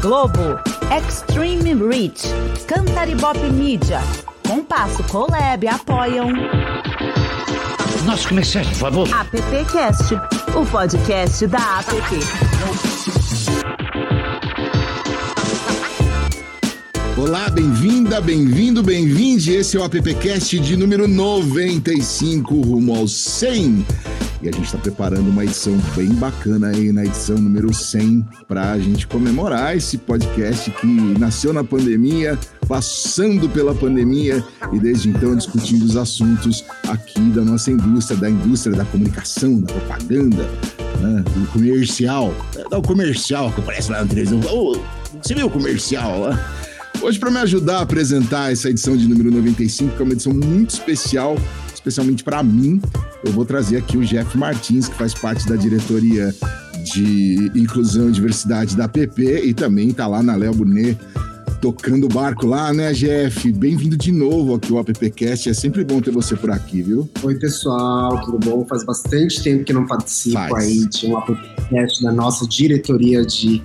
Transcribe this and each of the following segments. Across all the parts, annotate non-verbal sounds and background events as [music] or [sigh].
Globo, Extreme Reach, Cantaribop Media, Compasso Colab apoiam. Nossos comerciais, por favor. AppCast, o podcast da App. Olá, bem-vinda, bem-vindo, bem-vinde. Esse é o AppCast de número 95, rumo ao 100. E a gente está preparando uma edição bem bacana aí na edição número 100 para a gente comemorar esse podcast que nasceu na pandemia, passando pela pandemia e desde então discutindo os assuntos aqui da nossa indústria, da indústria da comunicação, da propaganda, né, do comercial. É, o comercial que aparece lá na televisão. Oh, você viu o comercial lá? Hoje, para me ajudar a apresentar essa edição de número 95, que é uma edição muito especial, especialmente para mim, eu vou trazer aqui o Jeff Martins, que faz parte da diretoria de inclusão e diversidade da PP e também está lá na Léo Bonet tocando o barco lá, né, Jeff? Bem-vindo de novo aqui ao AppCast. É sempre bom ter você por aqui, viu? Oi, pessoal, tudo bom? Faz bastante tempo que não participo Faz. aí de um AppCast da nossa diretoria de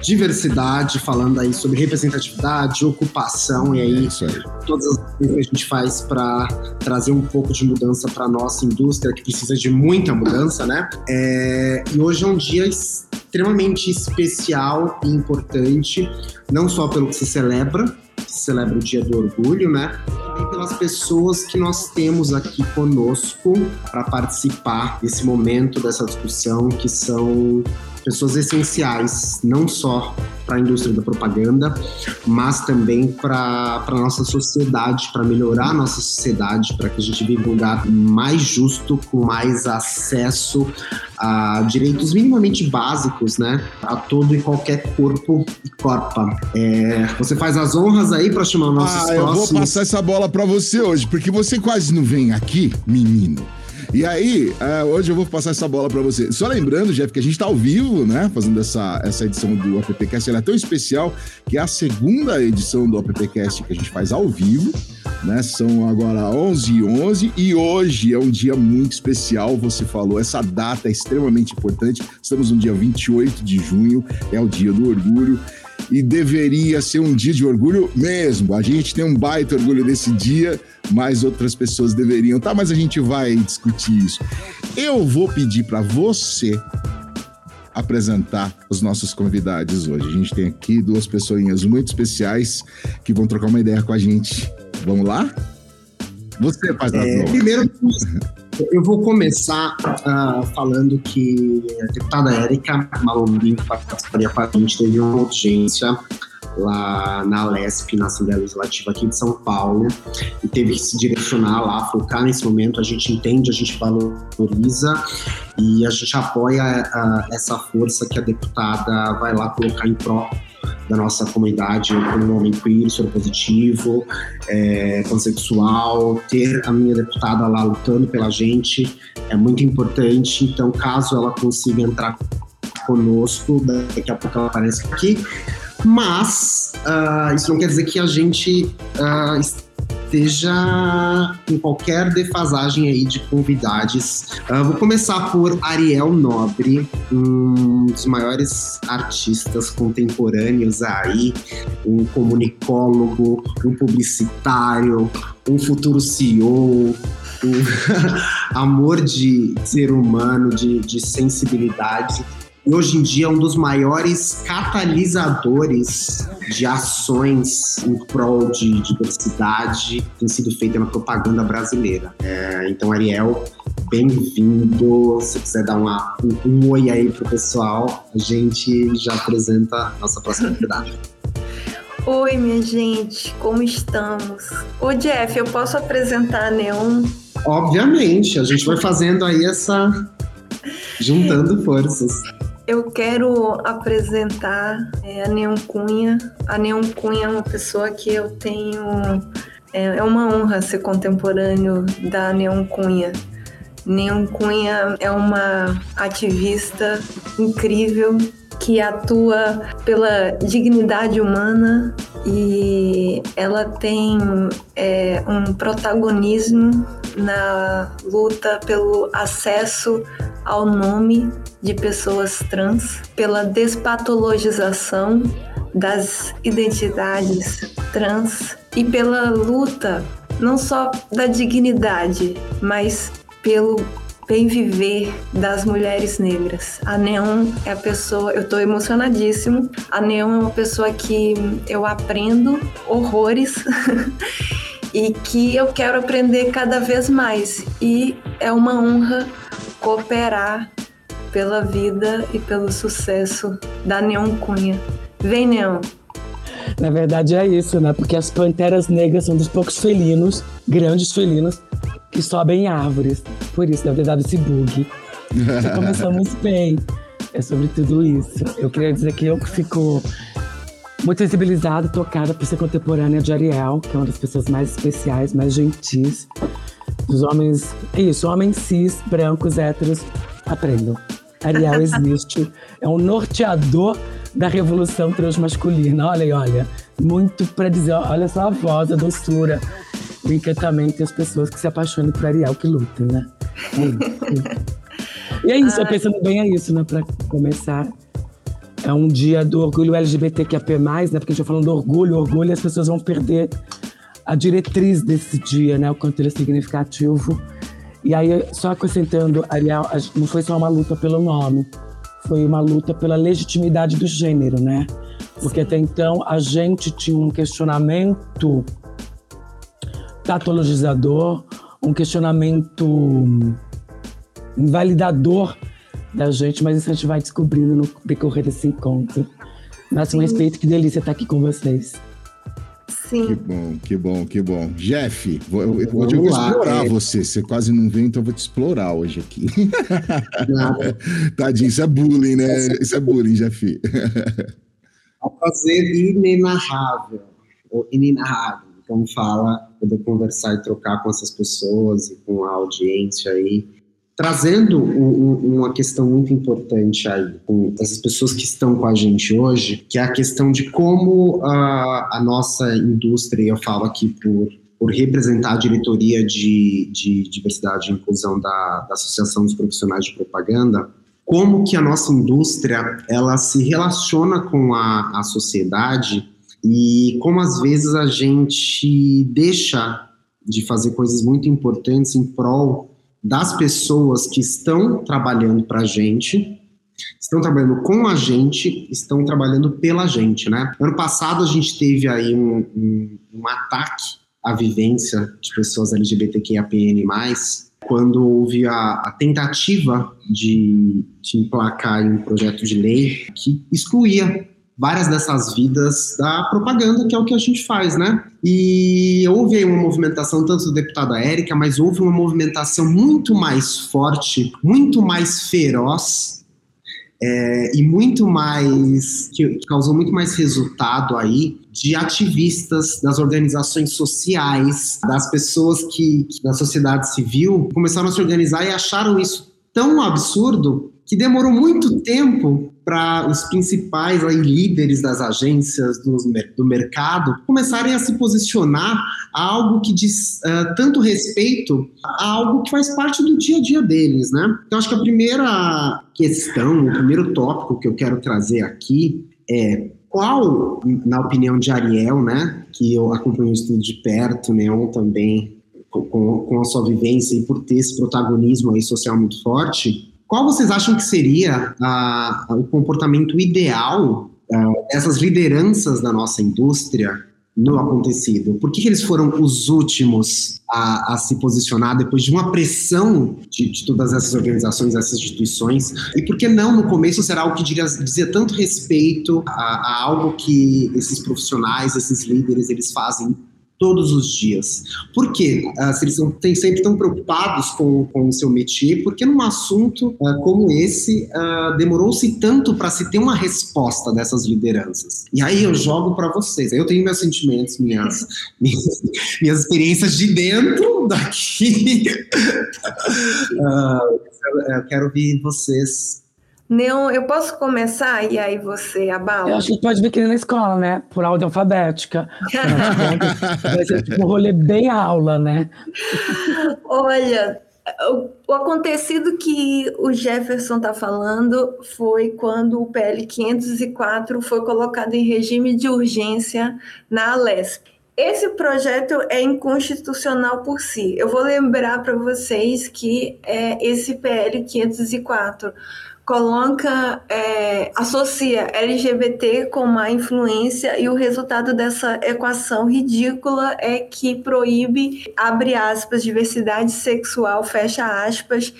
diversidade, falando aí sobre representatividade, ocupação e aí, aí. todas as coisas que a gente faz para trazer um pouco de mudança para nossa indústria que precisa de muita mudança, né? É, e hoje é um dia extremamente especial e importante, não só pelo que se celebra, que se celebra o Dia do Orgulho, né? Também pelas pessoas que nós temos aqui conosco para participar desse momento, dessa discussão, que são pessoas essenciais, não só para a indústria da propaganda, mas também para a nossa sociedade, para melhorar a nossa sociedade, para que a gente viva um lugar mais justo, com mais acesso a direitos minimamente básicos, né? A todo e qualquer corpo e corpa. É, você faz as honras aí para chamar nossos ah, próximos... eu vou passar essa bola para você hoje, porque você quase não vem aqui, menino. E aí, uh, hoje eu vou passar essa bola para você. Só lembrando, Jeff, que a gente está ao vivo, né? Fazendo essa, essa edição do AppCast. Ela é tão especial que é a segunda edição do AppCast que a gente faz ao vivo. Né? São agora 11 e 11 e hoje é um dia muito especial. Você falou, essa data é extremamente importante. Estamos no dia 28 de junho, é o dia do orgulho e deveria ser um dia de orgulho mesmo. A gente tem um baita orgulho desse dia, mas outras pessoas deveriam, tá? Mas a gente vai discutir isso. Eu vou pedir para você apresentar os nossos convidados hoje. A gente tem aqui duas pessoinhas muito especiais que vão trocar uma ideia com a gente. Vamos lá? Você faz é, Primeiro, eu vou começar uh, falando que a deputada Érica Malombi, que participaria com a gente, teve uma urgência lá na Lesp, na Assembleia Legislativa aqui de São Paulo, e teve que se direcionar lá, focar nesse momento. A gente entende, a gente valoriza e a gente apoia uh, essa força que a deputada vai lá colocar em pró da nossa comunidade como um homem queer, positivo, é, pansexual, ter a minha deputada lá lutando pela gente é muito importante. Então, caso ela consiga entrar conosco, daqui a pouco ela aparece aqui. Mas uh, isso não quer dizer que a gente uh, esteja em qualquer defasagem aí de convidados. Uh, vou começar por Ariel Nobre, um dos maiores artistas contemporâneos aí, um comunicólogo, um publicitário, um futuro CEO, um [laughs] amor de ser humano, de, de sensibilidade hoje em dia é um dos maiores catalisadores de ações em prol de diversidade que tem sido feita na propaganda brasileira. É, então, Ariel, bem-vindo. Se quiser dar uma, um, um oi aí pro pessoal, a gente já apresenta a nossa próxima convidada. Oi, minha gente, como estamos? Ô, Jeff, eu posso apresentar a Neon? Obviamente, a gente vai fazendo aí essa. juntando forças. Eu quero apresentar é, a Neon Cunha. A Neon Cunha é uma pessoa que eu tenho. É, é uma honra ser contemporâneo da Neon Cunha. Neon Cunha é uma ativista incrível que atua pela dignidade humana e ela tem é, um protagonismo na luta pelo acesso ao nome de pessoas trans, pela despatologização das identidades trans e pela luta não só da dignidade, mas pelo bem viver das mulheres negras. A Neon é a pessoa, eu tô emocionadíssimo. A Neon é uma pessoa que eu aprendo horrores [laughs] e que eu quero aprender cada vez mais. E é uma honra cooperar pela vida e pelo sucesso da Neon Cunha. Vem, Neon! Na verdade é isso, né? Porque as panteras negras são dos poucos felinos, grandes felinos, que sobem em árvores. Por isso deve ter dado esse bug. Já começamos [laughs] bem. É sobre tudo isso. Eu queria dizer que eu fico muito sensibilizada, tocada por ser contemporânea de Ariel, que é uma das pessoas mais especiais, mais gentis. Os homens, é isso, homens cis, brancos, héteros, aprendam. Ariel existe, [laughs] é um norteador da revolução transmasculina. Olha aí, olha, muito para dizer, olha só a voz, a doçura, o encantamento e as pessoas que se apaixonam por Ariel que lutam, né? É e é isso, eu pensando bem é isso, né? Para começar. É um dia do orgulho LGBTQIA+, né? Porque a gente vai falando do orgulho, orgulho, as pessoas vão perder a diretriz desse dia, né? O quanto ele é significativo. E aí, só acrescentando, Ariel, não foi só uma luta pelo nome, foi uma luta pela legitimidade do gênero, né? Porque Sim. até então a gente tinha um questionamento patologizador, um questionamento invalidador da gente, mas isso a gente vai descobrindo no decorrer desse encontro. Máximo respeito, que delícia estar aqui com vocês. Sim. Que bom, que bom, que bom. Jeff, vou, eu, eu, hoje eu vou explorar é. você. Você quase não veio, então eu vou te explorar hoje aqui. [laughs] Tadinho, isso é bullying, né? Isso é bullying, Jeff. É um prazer inenarrável, ou inenarrável, como fala, poder conversar e trocar com essas pessoas e com a audiência aí trazendo um, uma questão muito importante aí, com essas pessoas que estão com a gente hoje, que é a questão de como a, a nossa indústria, eu falo aqui por, por representar a diretoria de, de diversidade e inclusão da, da Associação dos Profissionais de Propaganda, como que a nossa indústria ela se relaciona com a, a sociedade e como às vezes a gente deixa de fazer coisas muito importantes em prol das pessoas que estão trabalhando para a gente, estão trabalhando com a gente, estão trabalhando pela gente, né? Ano passado a gente teve aí um, um, um ataque à vivência de pessoas LGBTQIAPN+, quando houve a, a tentativa de, de emplacar um projeto de lei que excluía várias dessas vidas da propaganda, que é o que a gente faz, né? E houve aí uma movimentação, tanto do deputado Érica, mas houve uma movimentação muito mais forte, muito mais feroz é, e muito mais, que causou muito mais resultado aí de ativistas das organizações sociais, das pessoas que, que da sociedade civil começaram a se organizar e acharam isso tão absurdo que demorou muito tempo para os principais aí, líderes das agências do, do, mercado começarem a se posicionar a algo que diz uh, tanto respeito a algo que faz parte do dia a dia deles, né? Então, acho que a primeira questão, o primeiro tópico que eu quero trazer aqui é qual, na opinião de Ariel, né, que eu acompanho o estudo de perto, Neon também, com, com a sua vivência e por ter esse protagonismo aí social muito forte, qual vocês acham que seria ah, o comportamento ideal ah, dessas lideranças da nossa indústria no acontecido? Por que, que eles foram os últimos a, a, se posicionar depois de uma pressão de, de, todas essas organizações, essas instituições? E por que não no começo será algo que dizia tanto respeito a, a algo que esses profissionais, esses líderes, eles fazem todos os dias. Por quê? Uh, se eles estão sempre tão preocupados com, com o seu métier, porque num assunto uh, como esse uh, demorou-se tanto para se ter uma resposta dessas lideranças? E aí eu jogo para vocês. Eu tenho meus sentimentos, minhas, [laughs] minhas, minhas experiências de dentro daqui. [laughs] eu quero ouvir vocês Neon, eu posso começar e aí você abala? Eu acho que pode vir aqui na escola, né? Por ordem alfabética. Vai ser tipo um rolê bem aula, né? Olha, o, o acontecido que o Jefferson está falando foi quando o PL 504 foi colocado em regime de urgência na Alesp. Esse projeto é inconstitucional por si. Eu vou lembrar para vocês que é, esse PL 504 coloca, é, associa LGBT com má influência e o resultado dessa equação ridícula é que proíbe, abre aspas, diversidade sexual, fecha aspas,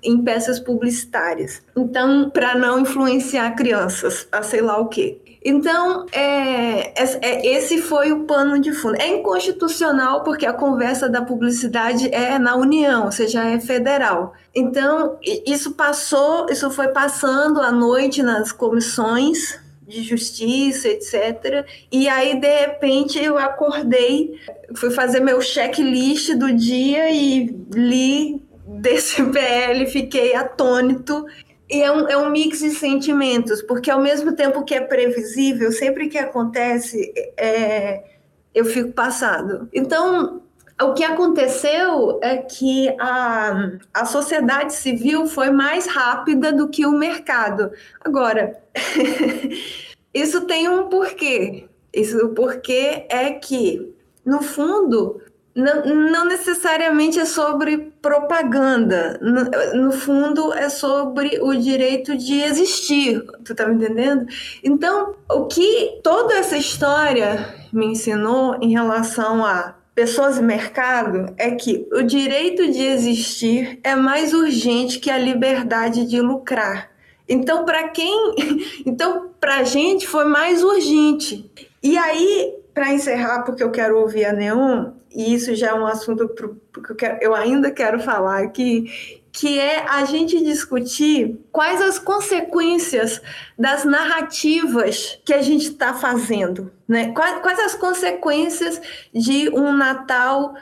em peças publicitárias. Então, para não influenciar crianças, a sei lá o quê. Então, é, é, esse foi o pano de fundo. É inconstitucional porque a conversa da publicidade é na União, ou seja, é federal. Então, isso passou, isso foi passando à noite nas comissões de justiça, etc. E aí, de repente, eu acordei, fui fazer meu checklist do dia e li desse PL, fiquei atônito e é um, é um mix de sentimentos, porque ao mesmo tempo que é previsível, sempre que acontece, é, eu fico passado. Então, o que aconteceu é que a, a sociedade civil foi mais rápida do que o mercado. Agora, [laughs] isso tem um porquê. Isso, o porquê é que, no fundo, não, não, necessariamente é sobre propaganda. No, no, fundo, é sobre o direito de existir. Tu tá me entendendo? Então, o que toda essa história me ensinou em relação a pessoas e mercado é que o direito de existir é mais urgente que a liberdade de lucrar. Então, para quem. [laughs] Então, para a gente foi mais urgente. E aí, para encerrar, porque eu quero ouvir a Neon, e isso já é um assunto que eu, eu ainda quero falar aqui, que é a gente discutir quais as consequências das narrativas que a gente está fazendo, né? Quais, quais, as consequências de um Natal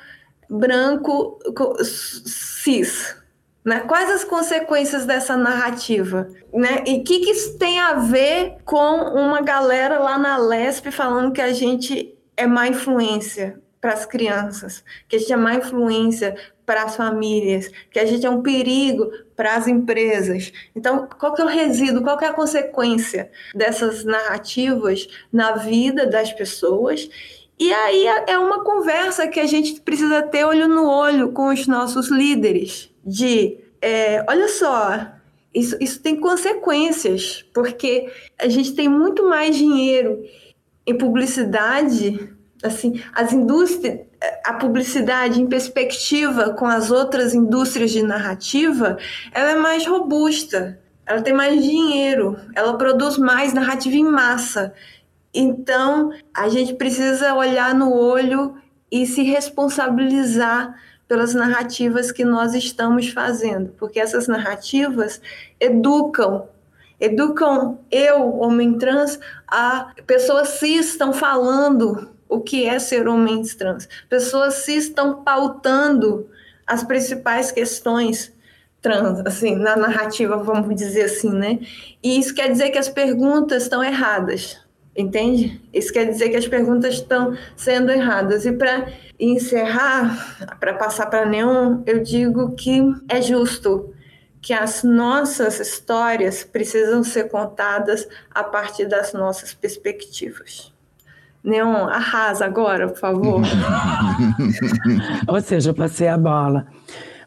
branco cis, né? Quais as consequências dessa narrativa, né? E o que, que isso tem a ver com uma galera lá na Lesp falando que a gente é má influência? Para as crianças, que a gente é má influência para as famílias, que a gente é um perigo para as empresas. Então, qual que é o resíduo, qual que é a consequência dessas narrativas na vida das pessoas? E aí é uma conversa que a gente precisa ter olho no olho com os nossos líderes, de, é, olha só, isso, isso tem consequências, porque a gente tem muito mais dinheiro em publicidade assim, as indústrias, a publicidade em perspectiva com as outras indústrias de narrativa, ela é mais robusta, ela tem mais dinheiro, ela produz mais narrativa em massa. Então, a gente precisa olhar no olho e se responsabilizar pelas narrativas que nós estamos fazendo, porque essas narrativas educam educam eu, homem trans, a pessoas cis estão falando o que é ser homens trans. Pessoas se estão pautando as principais questões trans, assim, na narrativa, vamos dizer assim, né? E isso quer dizer que as perguntas estão erradas, entende? Isso quer dizer que as perguntas estão sendo erradas. E para encerrar, para passar para Neon, eu digo que é justo que as nossas histórias precisam ser contadas a partir das nossas perspectivas. Neon, arrasa agora, por favor. [laughs] Ou seja, eu passei a bola.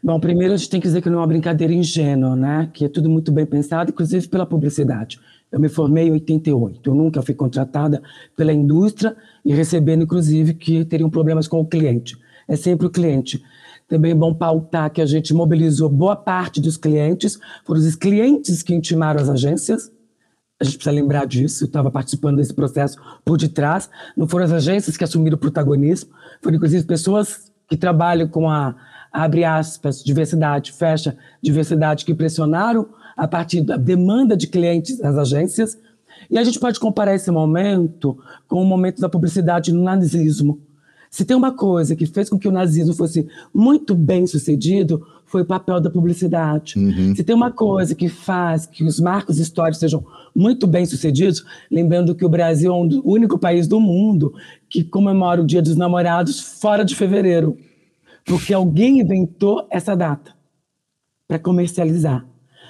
Bom, primeiro a gente tem que dizer que não é uma brincadeira ingênua, né? Que é tudo muito bem pensado, inclusive pela publicidade. Eu me formei em 88, eu nunca fui contratada pela indústria e recebendo, inclusive, que teriam problemas com o cliente. É sempre o cliente. Também é bom pautar que a gente mobilizou boa parte dos clientes, foram os clientes que intimaram as agências, a gente precisa lembrar disso, eu estava participando desse processo por detrás. Não foram as agências que assumiram o protagonismo, foram inclusive pessoas que trabalham com a, abre aspas, diversidade, fecha, diversidade, que pressionaram a partir da demanda de clientes das agências. E a gente pode comparar esse momento com o momento da publicidade no nazismo. Se tem uma coisa que fez com que o nazismo fosse muito bem sucedido, foi o papel da publicidade. Uhum. Se tem uma coisa que faz que os marcos históricos sejam muito bem sucedidos, lembrando que o Brasil é o único país do mundo que comemora o Dia dos Namorados fora de fevereiro, porque alguém inventou essa data. para comercializar.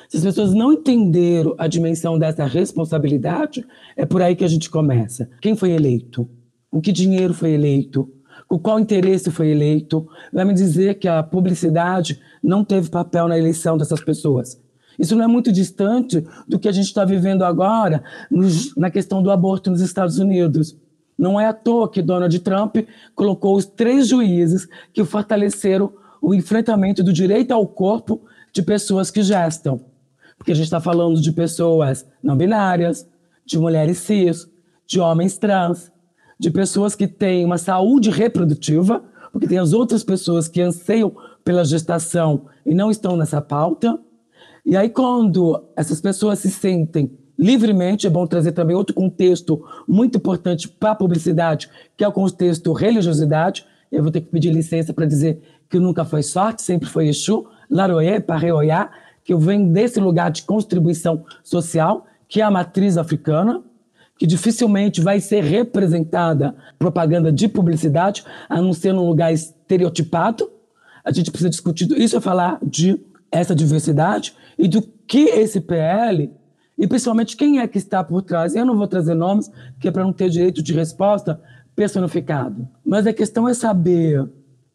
Se as pessoas não entenderam a dimensão dessa responsabilidade, é por aí que a gente começa. Quem foi eleito? Com que dinheiro foi eleito? Com qual interesse foi eleito? Vai me dizer que a publicidade não teve papel na eleição dessas pessoas. Isso não é muito distante do que a gente está vivendo agora na questão do aborto nos Estados Unidos. Não é à toa que Donald Trump colocou os três juízes que fortaleceram o enfrentamento do direito ao corpo de pessoas que gestam. Porque a gente está falando de pessoas não binárias, de mulheres cis, de homens trans, de pessoas que têm uma saúde reprodutiva, porque tem as outras pessoas que anseiam pela gestação e não estão nessa pauta. E aí, quando essas pessoas se sentem livremente, é bom trazer também outro contexto muito importante para a publicidade, que é o contexto religiosidade. Eu vou ter que pedir licença para dizer que nunca foi sorte, sempre foi Exu, Laroé, Parreoiá, que eu venho desse lugar de contribuição social, que é a matriz africana, que dificilmente vai ser representada propaganda de publicidade, a não ser num lugar estereotipado. A gente precisa discutir isso, é falar de essa diversidade e do que esse PL e principalmente quem é que está por trás. Eu não vou trazer nomes, que é para não ter direito de resposta personificado. Mas a questão é saber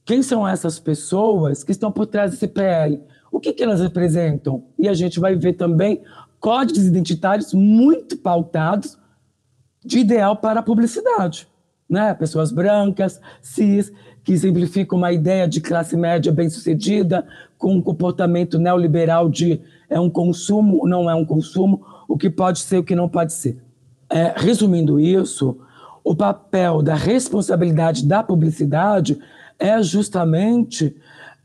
quem são essas pessoas que estão por trás desse PL. O que, que elas representam? E a gente vai ver também códigos identitários muito pautados de ideal para a publicidade. Né? Pessoas brancas, cis, que simplificam uma ideia de classe média bem-sucedida, com um comportamento neoliberal de é um consumo, não é um consumo, o que pode ser, o que não pode ser. É, resumindo isso, o papel da responsabilidade da publicidade é justamente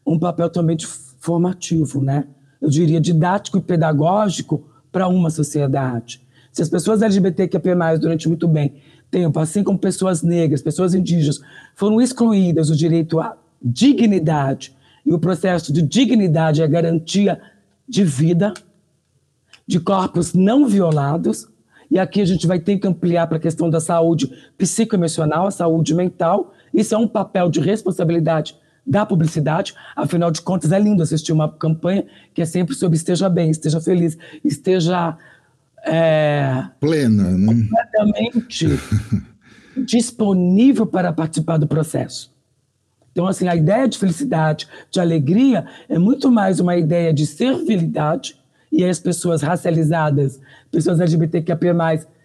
um papel também formativo, né? Eu diria didático e pedagógico para uma sociedade. Se as pessoas LGBTQIA+, durante muito bem tempo, assim como pessoas negras, pessoas indígenas, foram excluídas do direito à dignidade, e o processo de dignidade é garantia de vida, de corpos não violados. E aqui a gente vai ter que ampliar para a questão da saúde psicoemocional, a saúde mental. Isso é um papel de responsabilidade da publicidade. Afinal de contas, é lindo assistir uma campanha que é sempre sobre esteja bem, esteja feliz, esteja. É, Plena, né? Completamente [laughs] disponível para participar do processo. Então, assim, a ideia de felicidade, de alegria, é muito mais uma ideia de servilidade, e as pessoas racializadas, pessoas LGBTQIA+,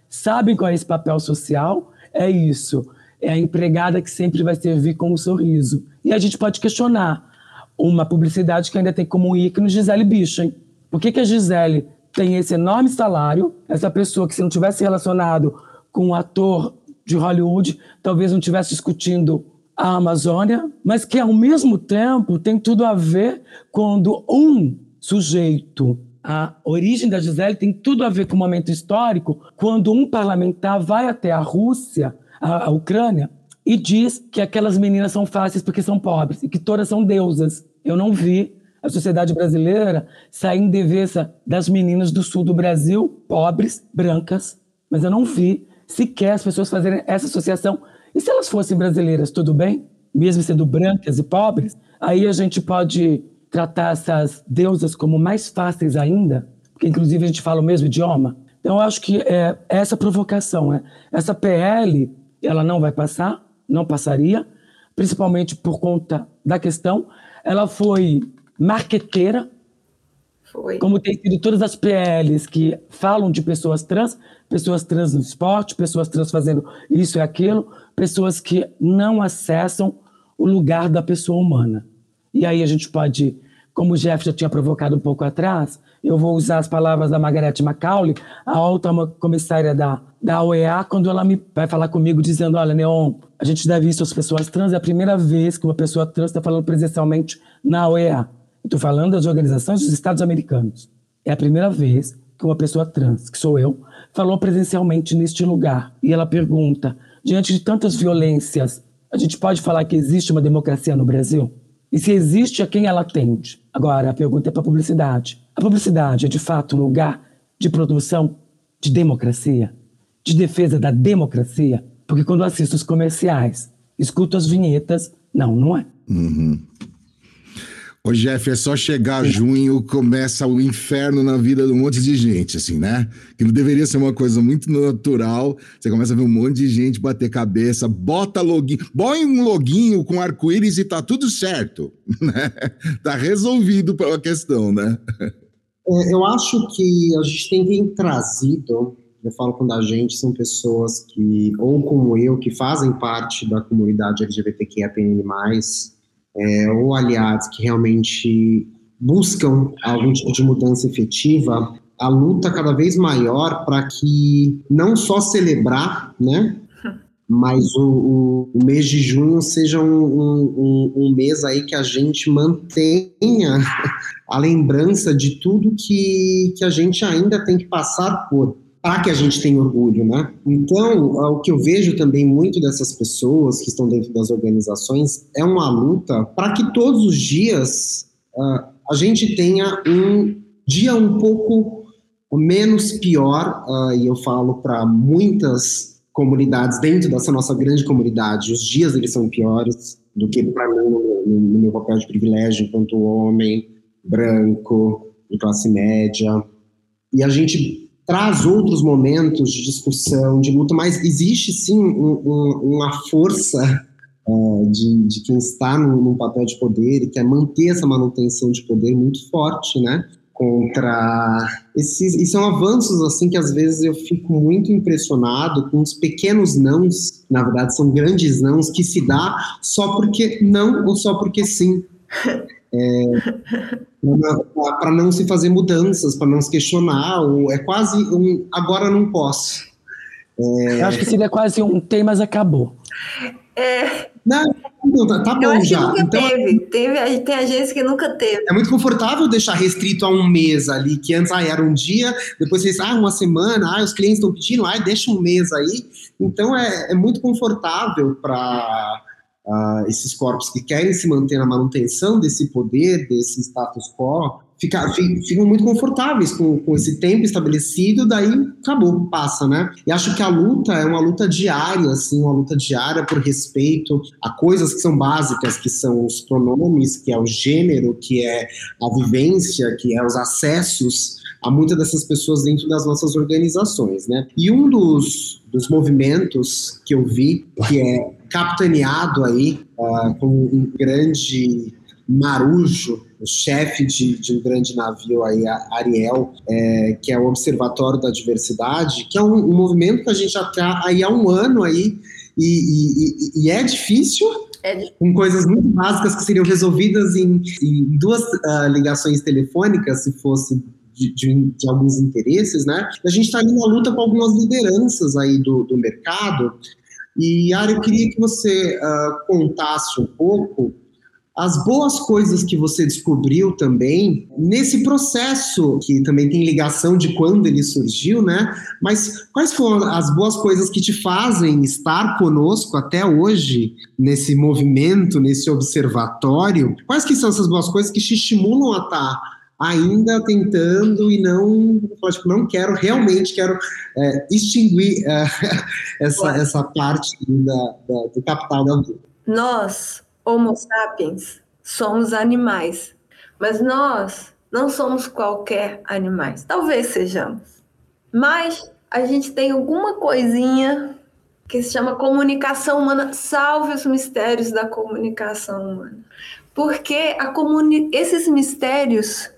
sabem qual é esse papel social, é isso. É a empregada que sempre vai servir com um sorriso. E a gente pode questionar uma publicidade que ainda tem como ícone Gisele Bündchen. Por que, que a Gisele tem esse enorme salário, essa pessoa que se não tivesse relacionado com um ator de Hollywood, talvez não estivesse discutindo a Amazônia, mas que ao mesmo tempo tem tudo a ver quando um sujeito, a origem da Gisele tem tudo a ver com o momento histórico, quando um parlamentar vai até a Rússia, a, a Ucrânia, e diz que aquelas meninas são fáceis porque são pobres e que todas são deusas. Eu não vi a sociedade brasileira sair em defesa das meninas do sul do Brasil, pobres, brancas, mas eu não vi sequer as pessoas fazerem essa associação e se elas fossem brasileiras, tudo bem? Mesmo sendo brancas e pobres, aí a gente pode tratar essas deusas como mais fáceis ainda, porque inclusive a gente fala o mesmo idioma. Então eu acho que é essa provocação, é, essa PL, ela não vai passar, não passaria, principalmente por conta da questão, ela foi marqueteira, foi. Como tem sido todas as PLs que falam de pessoas trans, pessoas trans no esporte, pessoas trans fazendo isso e aquilo, pessoas que não acessam o lugar da pessoa humana. E aí a gente pode, como o Jeff já tinha provocado um pouco atrás, eu vou usar as palavras da Margaret Macaulay, a alta comissária da, da OEA, quando ela me vai falar comigo dizendo, olha, Neon, a gente deve isso às pessoas trans, é a primeira vez que uma pessoa trans está falando presencialmente na OEA. Estou falando das organizações dos Estados Americanos. É a primeira vez que uma pessoa trans, que sou eu, falou presencialmente neste lugar. E ela pergunta: diante de tantas violências, a gente pode falar que existe uma democracia no Brasil? E se existe, a quem ela atende? Agora, a pergunta é para a publicidade. A publicidade é de fato um lugar de produção de democracia, de defesa da democracia? Porque quando assisto os comerciais, escuto as vinhetas, não, não é. Uhum. Ô, Jeff, é só chegar junho, começa o inferno na vida de um monte de gente, assim, né? Que não deveria ser uma coisa muito natural. Você começa a ver um monte de gente bater cabeça, bota login, põe um loginho com arco-íris e tá tudo certo, [laughs] né? Tá resolvido a questão, né? É, eu acho que a gente tem trazido, eu falo quando a gente são pessoas que, ou como eu, que fazem parte da comunidade LGBTQIA+, é, ou aliados que realmente buscam algum tipo de mudança efetiva, a luta cada vez maior para que não só celebrar, né, [laughs] mas o, o, mês de junho seja um, um, um, mês aí que a gente mantenha [laughs] a lembrança de tudo que, que a gente ainda tem que passar por para que a gente tenha orgulho, né? Então, o que eu vejo também muito dessas pessoas que estão dentro das organizações é uma luta para que todos os dias uh, a gente tenha um dia um pouco menos pior, uh, e eu falo para muitas comunidades dentro dessa nossa grande comunidade, os dias eles são piores do que para mim no, no meu papel de privilégio enquanto homem branco de classe média. E a gente traz outros momentos de discussão, de luta, mas existe sim um, um, uma força uh, de, de, quem está num, num, papel de poder e quer manter essa manutenção de poder muito forte, né? Contra esses. E são avanços, assim, que às vezes eu fico muito impressionado com os pequenos nãos, na verdade são grandes nãos, que se dá só porque não ou só porque sim. É, [laughs] para não se fazer mudanças, para não se questionar, ou é quase um agora não posso. É... Eu acho que seria quase um tem, mas acabou. É. Não, tá, tá bom já. Então, teve. teve. Tem agência que nunca teve. É muito confortável deixar restrito a um mês ali, que antes ah, era um dia, depois vocês, ah, uma semana, ah, os clientes estão pedindo, ah, deixa um mês aí. Então é, é muito confortável para uh, esses corpos que querem se manter na manutenção desse poder, desse status quo, fica, ficam muito confortáveis com, com esse tempo estabelecido, daí acabou, passa, né? E acho que a luta é uma luta diária, assim, uma luta diária por respeito a coisas que são básicas, que são os pronomes, que é o gênero, que é a vivência, que é os acessos a muitas dessas pessoas dentro das nossas organizações, né? E um dos, dos movimentos que eu vi, que é capitaneado aí uh, como um grande marujo, o chefe de, de, um grande navio aí, Ariel, é, que é o Observatório da Diversidade, que é um, um movimento que a gente já está aí há um ano aí, e, e, e é difícil, é. com coisas muito básicas que seriam resolvidas em, em duas uh, ligações telefônicas, se fosse de, de, de, alguns interesses, né? A gente está ali na luta com algumas lideranças aí do, do mercado e, Ari, eu queria que você uh, contasse um pouco as boas coisas que você descobriu também nesse processo, que também tem ligação de quando ele surgiu, né? Mas quais foram as boas coisas que te fazem estar conosco até hoje nesse movimento, nesse observatório? Quais que são essas boas coisas que te estimulam a estar ainda tentando e não, tipo, não quero, realmente quero é, extinguir é, [laughs] essa, essa parte da, da, do capital da vida. Nós, Homo sapiens, somos animais, mas nós não somos qualquer animais. Talvez sejamos, mas a gente tem alguma coisinha que se chama comunicação humana. Salve os mistérios da comunicação humana. Porque comuni esses mistérios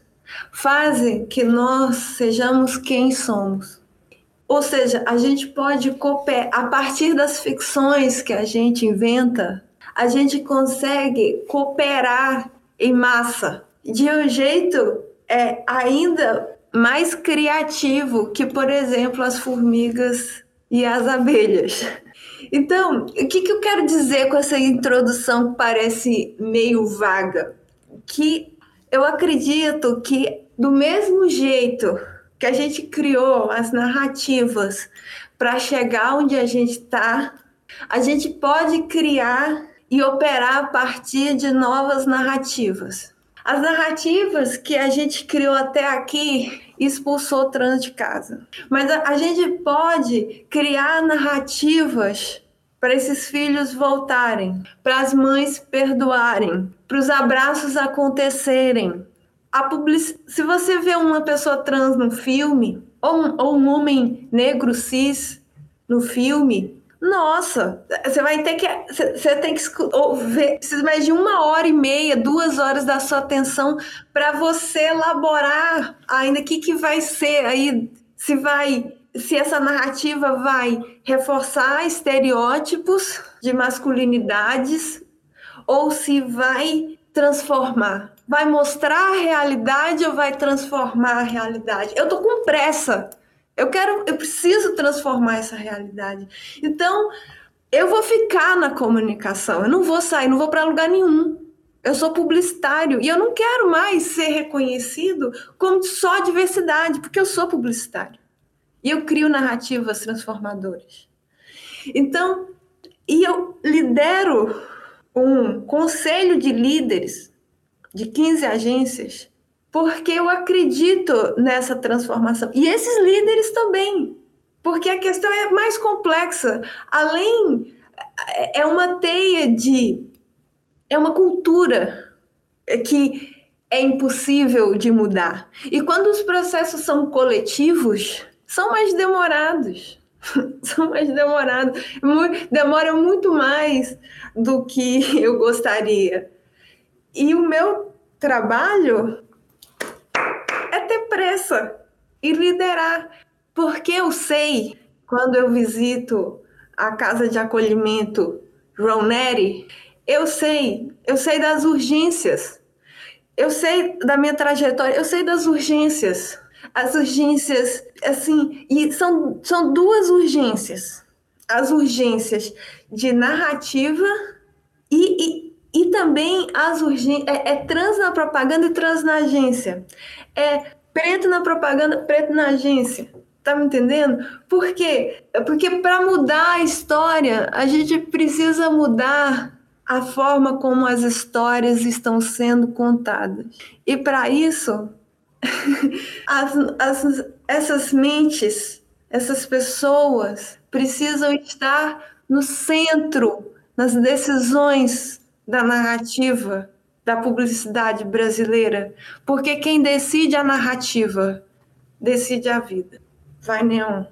fazem que nós sejamos quem somos. Ou seja, a gente pode cooperar, a partir das ficções que a gente inventa, a gente consegue cooperar em massa de um jeito é, ainda mais criativo que, por exemplo, as formigas e as abelhas. Então, o que, que eu quero dizer com essa introdução que parece meio vaga? Que eu acredito que, do mesmo jeito que a gente criou as narrativas para chegar onde a gente está, a gente pode criar e operar a partir de novas narrativas. As narrativas que a gente criou até aqui expulsou trans de casa. Mas a, a gente pode criar narrativas para esses filhos voltarem, para as mães perdoarem, para os abraços acontecerem. Public... Se você vê uma pessoa trans no filme, ou um, ou um homem negro cis no filme, nossa, você vai ter que. Você tem que ver, precisa mais de uma hora e meia, duas horas da sua atenção para você elaborar ainda o que, que vai ser aí, se vai. Se essa narrativa vai reforçar estereótipos de masculinidades ou se vai transformar. Vai mostrar a realidade ou vai transformar a realidade? Eu tô com pressa eu quero, eu preciso transformar essa realidade. Então, eu vou ficar na comunicação, eu não vou sair, não vou para lugar nenhum. Eu sou publicitário e eu não quero mais ser reconhecido como só diversidade, porque eu sou publicitário. E eu crio narrativas transformadoras. Então, e eu lidero um conselho de líderes de 15 agências porque eu acredito nessa transformação. E esses líderes também, porque a questão é mais complexa. Além, é uma teia de. É uma cultura que é impossível de mudar. E quando os processos são coletivos, são mais demorados. [laughs] são mais demorados. Demora muito mais do que [laughs] eu gostaria. E o meu trabalho é ter pressa e liderar. Porque eu sei, quando eu visito a casa de acolhimento João eu sei, eu sei das urgências. Eu sei da minha trajetória, eu sei das urgências. As urgências, assim, e são, são duas urgências. As urgências de narrativa e, e e também as urgências. É, é, trans na propaganda e trans na agência. É preto na propaganda, preto na agência. Tá me entendendo? Por quê? Porque para mudar a história, a gente precisa mudar a forma como as histórias estão sendo contadas. E para isso, as, as, essas mentes, essas pessoas precisam estar no centro, nas decisões da narrativa da publicidade brasileira, porque quem decide a narrativa decide a vida. Vai, Neon.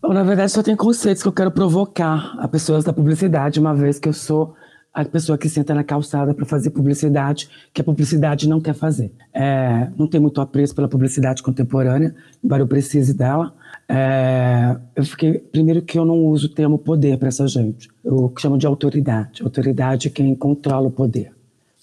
Bom, na verdade, só tem conceitos que eu quero provocar a pessoas da publicidade, uma vez que eu sou a pessoa que senta na calçada para fazer publicidade, que a publicidade não quer fazer. É, não tem muito apreço pela publicidade contemporânea, embora eu precise dela. É, eu fiquei, primeiro que eu não uso o termo poder para essa gente. Eu chamo de autoridade. Autoridade é quem controla o poder.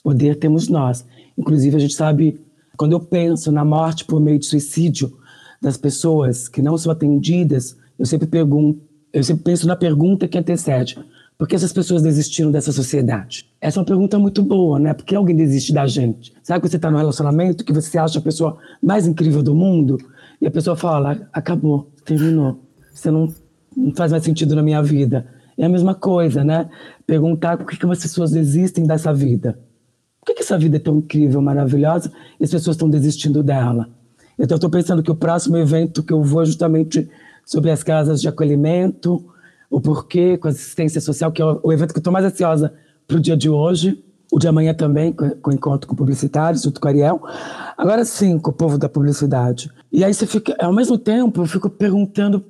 Poder temos nós. Inclusive, a gente sabe, quando eu penso na morte por meio de suicídio das pessoas que não são atendidas, eu sempre pergunto, eu sempre penso na pergunta que antecede. Por que essas pessoas desistiram dessa sociedade? Essa é uma pergunta muito boa, né? Por que alguém desiste da gente? Sabe que você está num relacionamento que você acha a pessoa mais incrível do mundo e a pessoa fala, acabou, terminou. Você não, não faz mais sentido na minha vida. É a mesma coisa, né? Perguntar por que, que as pessoas desistem dessa vida. Por que, que essa vida é tão incrível, maravilhosa, e as pessoas estão desistindo dela? Então, eu estou pensando que o próximo evento que eu vou é justamente sobre as casas de acolhimento, o porquê com assistência social, que é o, evento que eu estou mais ansiosa para o dia de hoje, o de amanhã também, com, o encontro com publicitários, junto com a Ariel. Agora sim, com o povo da publicidade. E aí você fica, ao mesmo tempo, eu fico perguntando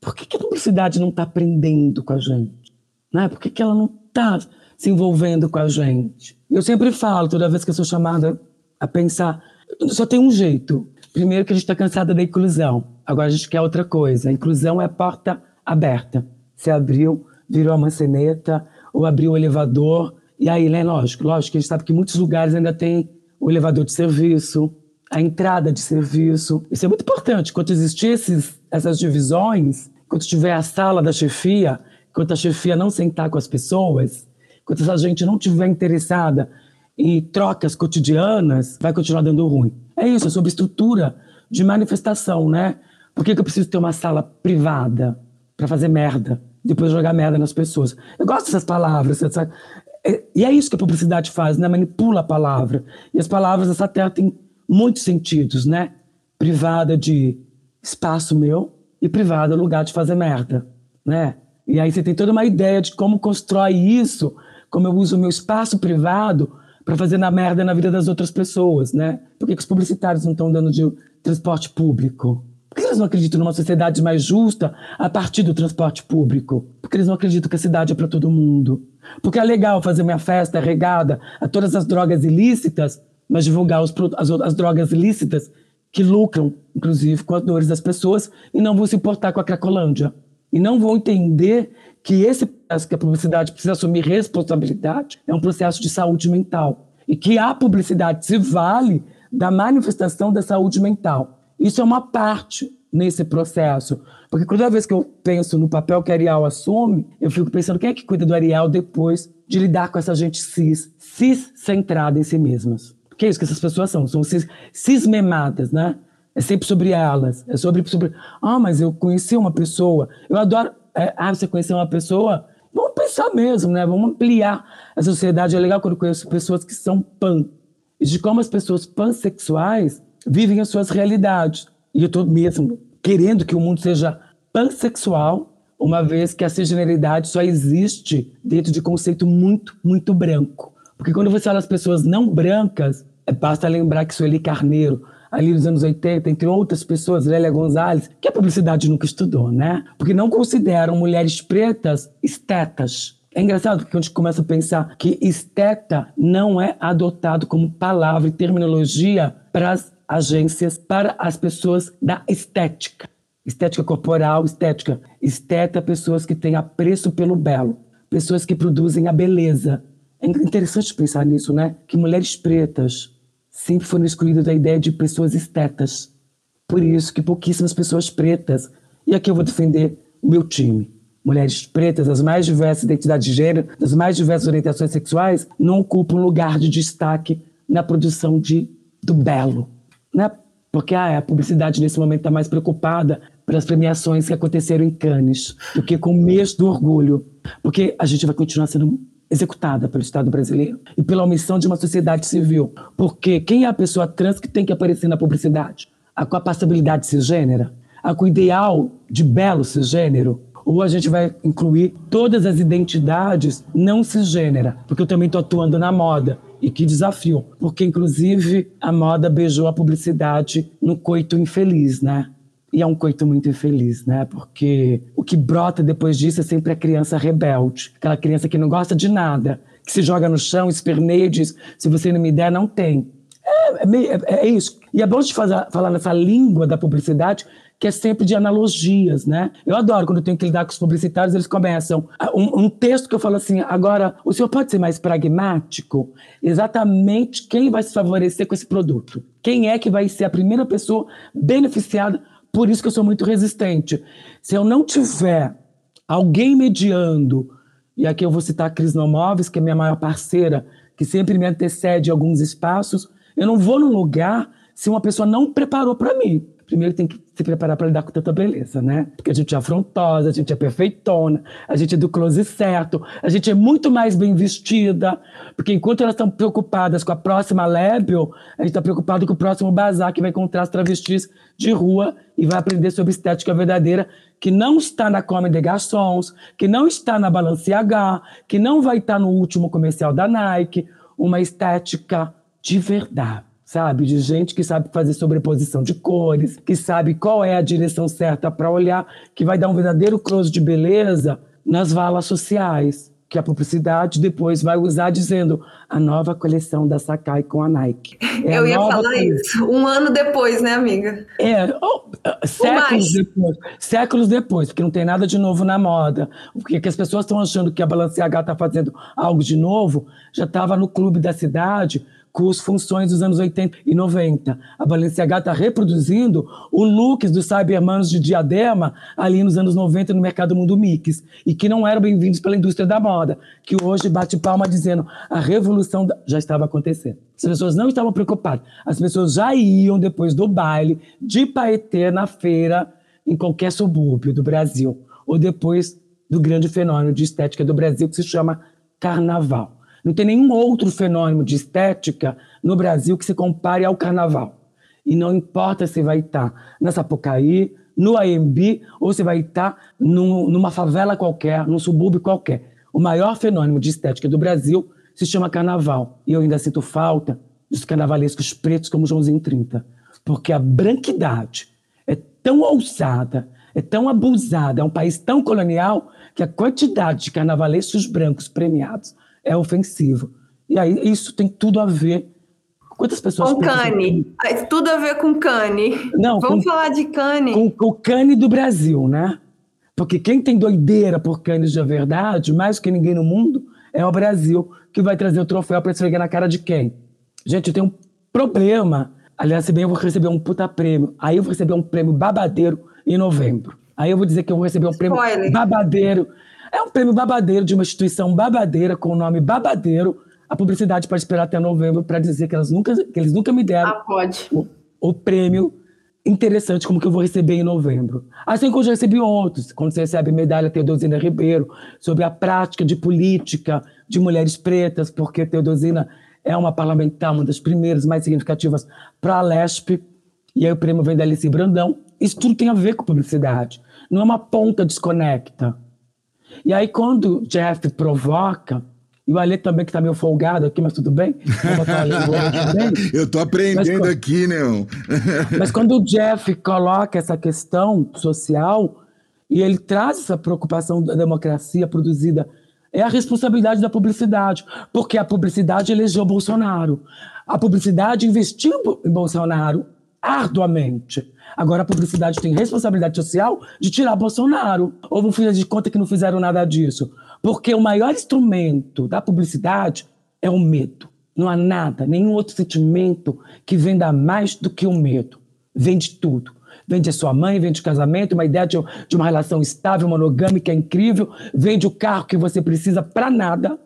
por que, que a publicidade não está aprendendo com a gente? Né? Por que, que ela não está se envolvendo com a gente? Eu sempre falo, toda vez que eu sou chamada a pensar, só tem um jeito. Primeiro que a gente está cansada da inclusão. Agora a gente quer outra coisa. A inclusão é a porta aberta. Você abriu, virou a maçaneta, ou abriu o elevador, e aí, né, lógico, lógico que a gente sabe que muitos lugares ainda tem o elevador de serviço, a entrada de serviço. Isso é muito importante. Enquanto existir esses, essas divisões, enquanto tiver a sala da chefia, enquanto a chefia não sentar com as pessoas, enquanto essa gente não tiver interessada em trocas cotidianas, vai continuar dando ruim. É isso, é sobre estrutura de manifestação, né? Por que, que eu preciso ter uma sala privada para fazer merda? Depois jogar merda nas pessoas. Eu gosto dessas palavras, sabe? É, e é isso que a publicidade faz, né? Manipula a palavra. E as palavras dessa terra têm muitos sentidos, né? Privada de espaço meu e privada lugar de fazer merda, né? E aí você tem toda uma ideia de como constrói isso, como eu uso o meu espaço privado para fazer na merda na vida das outras pessoas, né? Por que, que os publicitários não estão dando de transporte público? Por que eles não acreditam numa sociedade mais justa a partir do transporte público? Porque eles não acreditam que a cidade é para todo mundo. Porque é legal fazer minha festa regada a todas as drogas ilícitas, mas divulgar os, as, as drogas ilícitas que lucram, inclusive, com as dores das pessoas e não vão se importar com a Cracolândia. E não vão entender que esse processo que a publicidade precisa assumir responsabilidade é um processo de saúde mental. E que a publicidade se vale da manifestação da saúde mental. Isso é uma parte nesse processo. Porque toda vez que eu penso no papel que Ariel assume, eu fico pensando quem é que cuida do Ariel depois de lidar com essa gente cis, cis-centrada em si mesmas. Que é isso que essas pessoas são, são cis, cismemadas, né? É sempre sobre elas, é sobre, sobre... Ah, mas eu conheci uma pessoa, eu adoro... É, ah, você conheceu uma pessoa? Vamos pensar mesmo, né? Vamos ampliar. A sociedade é legal quando eu conheço pessoas que são pan. E de como as pessoas pansexuais vivem as suas realidades. E eu estou mesmo querendo que o mundo seja pansexual, uma vez que a cisgeneridade só existe dentro de conceito muito, muito branco. Porque quando você olha as pessoas não brancas, é, basta lembrar que Sueli Carneiro, ali nos anos 80, entre outras pessoas, Lélia Gonzalez, que a publicidade nunca estudou, né? Porque não consideram mulheres pretas estetas. É engraçado porque a gente começa a pensar que esteta não é adotado como palavra e terminologia para as agências, para as pessoas da estética. Estética corporal, estética. Esteta, pessoas que têm apreço pelo belo, pessoas que produzem a beleza, é interessante pensar nisso, né? Que mulheres pretas sempre foram excluídas da ideia de pessoas estetas. Por isso que pouquíssimas pessoas pretas, e aqui eu vou defender o meu time, mulheres pretas, das mais diversas identidades de gênero, das mais diversas orientações sexuais, não ocupam lugar de destaque na produção de, do belo. Né? Porque ah, a publicidade nesse momento está mais preocupada pelas premiações que aconteceram em Cannes do que com o mês do orgulho. Porque a gente vai continuar sendo executada pelo Estado brasileiro e pela omissão de uma sociedade civil. Porque quem é a pessoa trans que tem que aparecer na publicidade? A com a passabilidade cisgênera? A com o ideal de belo cisgênero? Ou a gente vai incluir todas as identidades não cisgênera? Porque eu também estou atuando na moda. E que desafio, porque inclusive a moda beijou a publicidade no coito infeliz, né? E é um coito muito infeliz, né? Porque o que brota depois disso é sempre a criança rebelde. Aquela criança que não gosta de nada, que se joga no chão, esperneia e diz: se você não me der, não tem. É, é, é, é isso. E é bom fazer, falar nessa língua da publicidade, que é sempre de analogias, né? Eu adoro quando eu tenho que lidar com os publicitários, eles começam. Um, um, texto que eu falo assim, agora, o senhor pode ser mais pragmático? Exatamente quem vai se favorecer com esse produto? Quem é que vai ser a primeira pessoa beneficiada por isso que eu sou muito resistente. Se eu não tiver alguém mediando, e aqui eu vou citar a Cris Nomoves, que é minha maior parceira, que sempre me antecede em alguns espaços, eu não vou num lugar se uma pessoa não preparou para mim primeiro tem que se preparar para lidar com tanta beleza, né? Porque a gente é afrontosa, a gente é perfeitona, a gente é do close certo, a gente é muito mais bem vestida, porque enquanto elas estão preocupadas com a próxima label, a gente está preocupado com o próximo bazar que vai encontrar as travestis de rua e vai aprender sobre estética verdadeira, que não está na Comme des Garçons, que não está na Balenciaga, que não vai estar no último comercial da Nike, uma estética de verdade sabe? De gente que sabe fazer sobreposição de cores, que sabe qual é a direção certa para olhar, que vai dar um verdadeiro close de beleza nas valas sociais, que a publicidade depois vai usar dizendo a nova coleção da Sakai com a Nike. É Eu ia falar coleção. isso, um ano depois, né, amiga? É, oh, séculos depois, séculos depois, porque não tem nada de novo na moda. Porque que as pessoas estão achando que a Balenciaga está fazendo algo de novo, já estava no clube da cidade, com as funções dos anos 80 e 90. A Balenciaga está reproduzindo o look dos Cybermanos de diadema ali nos anos 90 no mercado mundo mix, e que não eram bem-vindos pela indústria da moda, que hoje bate palma dizendo a revolução já estava acontecendo. As pessoas não estavam preocupadas, as pessoas já iam depois do baile de Paetê na feira em qualquer subúrbio do Brasil, ou depois do grande fenômeno de estética do Brasil que se chama carnaval. Não tem nenhum outro fenômeno de estética no Brasil que se compare ao carnaval. E não importa se vai estar na Sapucaí, no AMB, ou se vai estar num, numa favela qualquer, num subúrbio qualquer. O maior fenômeno de estética do Brasil se chama carnaval. E eu ainda sinto falta dos carnavalescos pretos como Joãozinho 30. Porque a branquidade é tão ousada, é tão abusada, é um país tão colonial, que a quantidade de carnavalescos brancos premiados é ofensivo. E aí isso tem tudo a ver Quantas pessoas. Com cane. Tudo a ver com cane. Não, Vamos com, falar de cane. Com, com o cane do Brasil, né? Porque quem tem doideira por canes de verdade, mais que ninguém no mundo, é o Brasil, que vai trazer o troféu para esfregar na cara de quem? Gente, eu tenho um problema. Aliás, se bem eu vou receber um puta prêmio. Aí eu vou receber um prêmio babadeiro em novembro. Aí eu vou dizer que eu vou receber um Spoiler. prêmio babadeiro. É um prêmio babadeiro de uma instituição babadeira com o nome babadeiro a publicidade pode esperar até novembro para dizer que, elas nunca, que eles nunca me deram ah, pode. O, o, prêmio interessante como que eu vou receber em novembro. Assim como eu já recebi outros, quando você recebe medalha Teodosina Ribeiro, sobre a prática de política de mulheres pretas, porque Teodosina é uma parlamentar, uma das primeiras mais significativas para a LESP, e aí o prêmio vem da Alice Brandão. Isso tudo tem a ver com publicidade, não é uma ponta desconecta. E aí quando Jeff provoca, e o Alê também, que está meio folgado aqui, mas tudo bem. [laughs] Eu tô aprendendo mas, aqui, né? [laughs] mas quando o Jeff coloca essa questão social e ele traz essa preocupação da democracia produzida, é a responsabilidade da publicidade, porque a publicidade elegeu Bolsonaro. A publicidade investiu em Bolsonaro arduamente. Agora a publicidade tem responsabilidade social de tirar Bolsonaro. Ou vão fazer de conta que não fizeram nada disso. Porque o maior instrumento da publicidade é o medo. Não há nada, nenhum outro sentimento que venda mais do que o medo. Vende tudo. Vende a sua mãe, vende o casamento, uma ideia de, de uma relação estável, monogâmica, incrível. Vende o carro que você precisa para nada.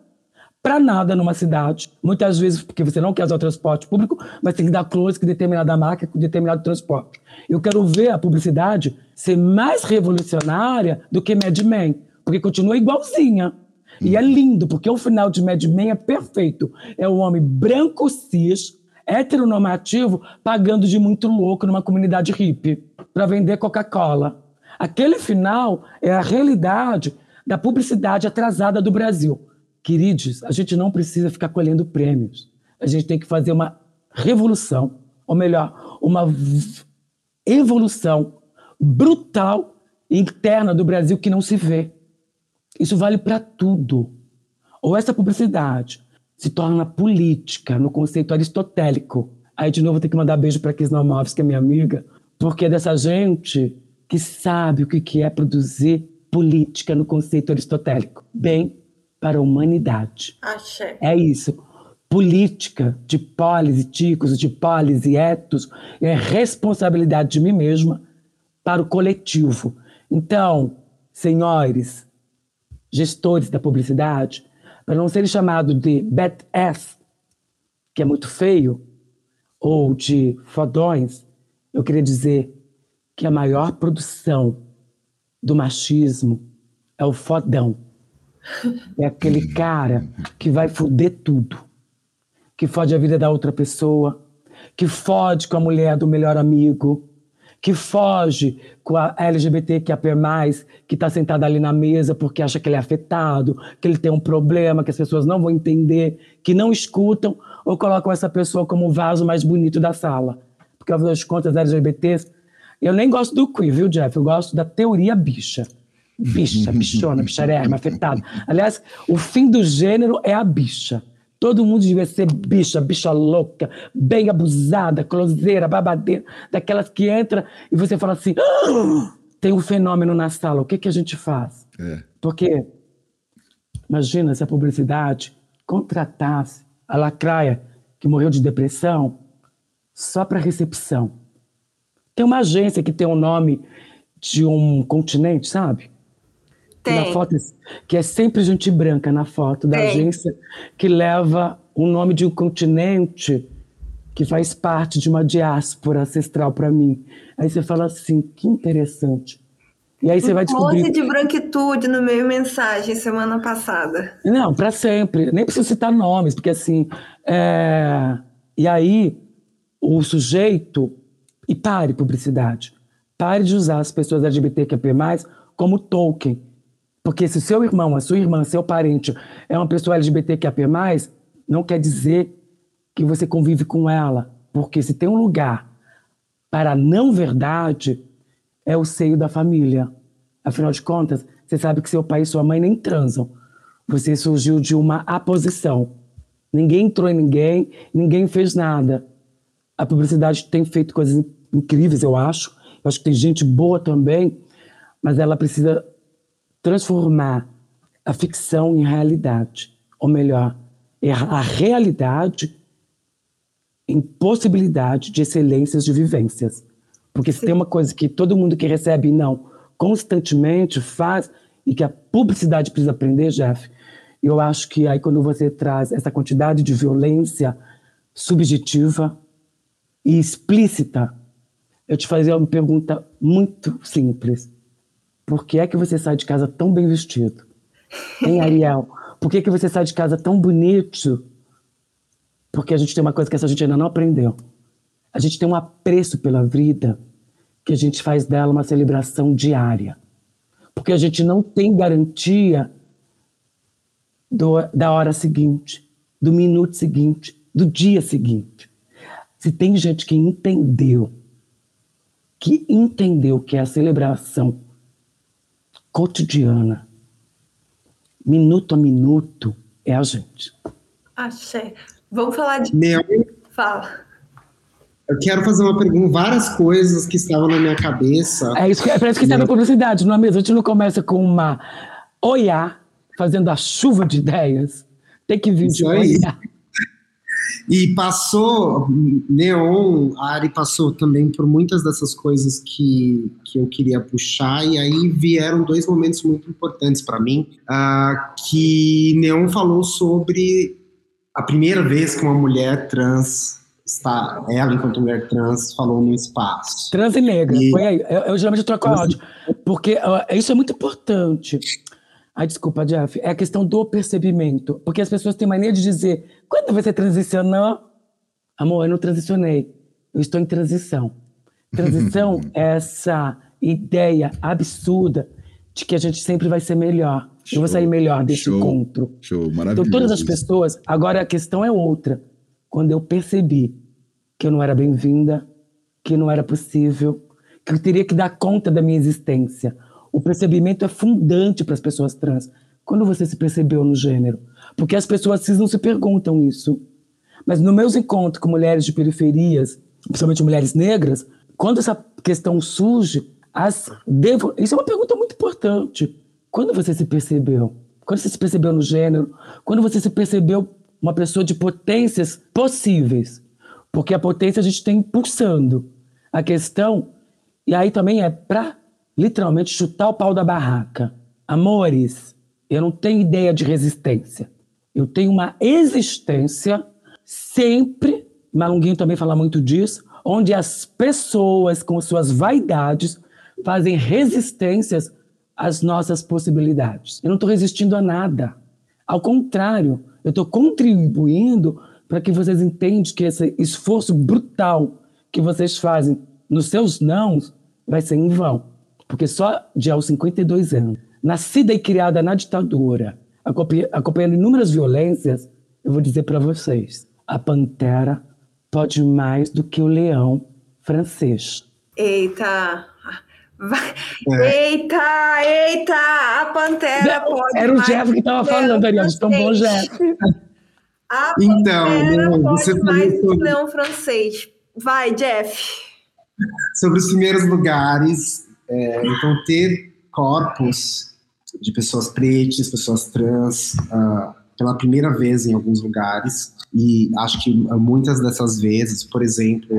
Para nada numa cidade. Muitas vezes porque você não quer usar o transporte público, mas tem que dar close com determinada marca, com determinado transporte. Eu quero ver a publicidade ser mais revolucionária do que Mad Men porque continua igualzinha. E é lindo, porque o final de Mad Men é perfeito. É o homem branco, cis, heteronormativo, pagando de muito louco numa comunidade hippie para vender Coca-Cola. Aquele final é a realidade da publicidade atrasada do Brasil. Queridos, a gente não precisa ficar colhendo prêmios. A gente tem que fazer uma revolução, ou melhor, uma evolução brutal interna do Brasil que não se vê. Isso vale para tudo. Ou essa publicidade se torna política no conceito aristotélico. Aí, de novo, tem que mandar beijo para a Cris Nomovs, que é minha amiga, porque é dessa gente que sabe o que é produzir política no conceito aristotélico. Bem para a humanidade. Achei. É isso. Política de polis e ticos, de polis e etos, é responsabilidade de mim mesma para o coletivo. Então, senhores, gestores da publicidade, para não serem chamados de badass, que é muito feio, ou de fodões, eu queria dizer que a maior produção do machismo é o fodão. É aquele cara que vai foder tudo. Que fode a vida da outra pessoa, que fode com a mulher do melhor amigo, que foge com a LGBTQIA+, que está sentada ali na mesa porque acha que ele é afetado, que ele tem um problema, que as pessoas não vão entender, que não escutam, ou colocam essa pessoa como o vaso mais bonito da sala. Porque, afinal de contas, LGBTs... Eu nem gosto do queer, viu, Jeff? Eu gosto da teoria bicha. Bicha, bichona, bicharema, afetada. Aliás, o fim do gênero é a bicha. Todo mundo devia ser bicha, bicha louca, bem abusada, closeira, babadeira, daquelas que entra e você fala assim: ah, tem um fenômeno na sala, o que, que a gente faz? É. Porque, imagina se a publicidade contratasse a lacraia que morreu de depressão só para recepção. Tem uma agência que tem o nome de um continente, sabe? Tem. Na foto, que é sempre gente branca na foto da Tem. agência, que leva o nome de um continente que faz parte de uma diáspora ancestral para mim. Aí você fala assim, que interessante. E aí você vai descobrir. de branquitude no meio mensagem semana passada. Não, para sempre. Nem preciso citar nomes, porque assim. É... E aí o sujeito E pare publicidade. Pare de usar as pessoas LGBTQP+, como token. Porque se seu irmão, a sua irmã, seu parente é uma pessoa LGBTQP+, não quer dizer que você convive com ela. Porque se tem um lugar para a não verdade, é o seio da família. Afinal de contas, você sabe que seu pai e sua mãe nem transam. Você surgiu de uma aposição. Ninguém entrou em ninguém, ninguém fez nada. A publicidade tem feito coisas incríveis, eu acho. Eu acho que tem gente boa também, mas ela precisa transformar a ficção em realidade. Ou melhor, a realidade em possibilidade de excelências de vivências. Porque se tem uma coisa que todo mundo que recebe não constantemente faz e que a publicidade precisa aprender, Jeff, eu acho que aí quando você traz essa quantidade de violência subjetiva e explícita, eu te fazia uma pergunta muito simples. Por que é que você sai de casa tão bem vestido? Hein, Ariel? Por que, é que você sai de casa tão bonito? Porque a gente tem uma coisa que essa gente ainda não aprendeu. A gente tem um apreço pela vida que a gente faz dela uma celebração diária. Porque a gente não tem garantia do, da hora seguinte, do minuto seguinte, do dia seguinte. Se tem gente que entendeu, que entendeu que é a celebração cotidiana, minuto a minuto, é a gente. Axé. Vamos falar de. Meu, Fala. eu quero fazer uma pergunta, várias coisas que estavam na minha cabeça. É isso que, parece que está na publicidade, não é mesmo? A gente não começa com uma oiá, fazendo a chuva de ideias. Tem que vir de Isso aí. oiá. E passou, Neon, a Ari passou também por muitas dessas coisas que, que eu queria puxar, e aí vieram dois momentos muito importantes para mim, ah, que Neon falou sobre a primeira vez que uma mulher trans está, ela enquanto mulher trans, falou no espaço. Trans e negra, E- foi aí. Eu, eu geralmente troco áudio, porque ó, isso é muito importante. Ai, desculpa, Jeff. É a questão do percebimento. Porque as pessoas têm mania de dizer, quando você transicionou? Amor, eu não transicionei. Eu estou em transição. Transição [laughs] é essa ideia absurda de que a gente sempre vai ser melhor. eu vou sair melhor desse show, encontro. Show, Então, maravilhoso. todas as pessoas. Agora, a questão é outra. Quando eu percebi que eu não era bem-vinda, que não era possível, que eu teria que dar conta da minha existência. O percebimento é fundante para as pessoas trans. Quando você se percebeu no gênero? Porque as pessoas cis não se perguntam isso. Mas nos meus encontros com mulheres de periferias, principalmente mulheres negras, quando essa questão surge, as devo... isso é uma pergunta muito importante. Quando você se percebeu? Quando você se percebeu no gênero? Quando você se percebeu uma pessoa de potências possíveis? Porque a potência a gente tem pulsando. A questão, e aí também é para literalmente chutar o pau da barraca. Amores, eu não tenho ideia de resistência. Eu tenho uma existência sempre, Malunguinho também fala muito disso, onde as pessoas com suas vaidades fazem resistências às nossas possibilidades. Eu não estou resistindo a nada. Ao contrário, eu estou contribuindo para que vocês entendam que esse esforço brutal que vocês fazem nos seus nãos vai ser em vão. Porque só de aos 52 anos, nascida e criada na ditadura, acompanha- acompanhando inúmeras violências, eu vou dizer para vocês: a pantera pode mais do que o leão francês. Eita! Vai. Eita, eita! A pantera pode. Era o Jeff que estava do leão falando, de tão bom francês. Jeff. [laughs] A Então, pantera Leon, pode mais do sobre- leão francês. Vai, Jeff. sobre os primeiros lugares. É, então, ter corpos de pessoas pretas, pessoas trans, ah, pela primeira vez em alguns lugares. E acho que muitas dessas vezes, por exemplo,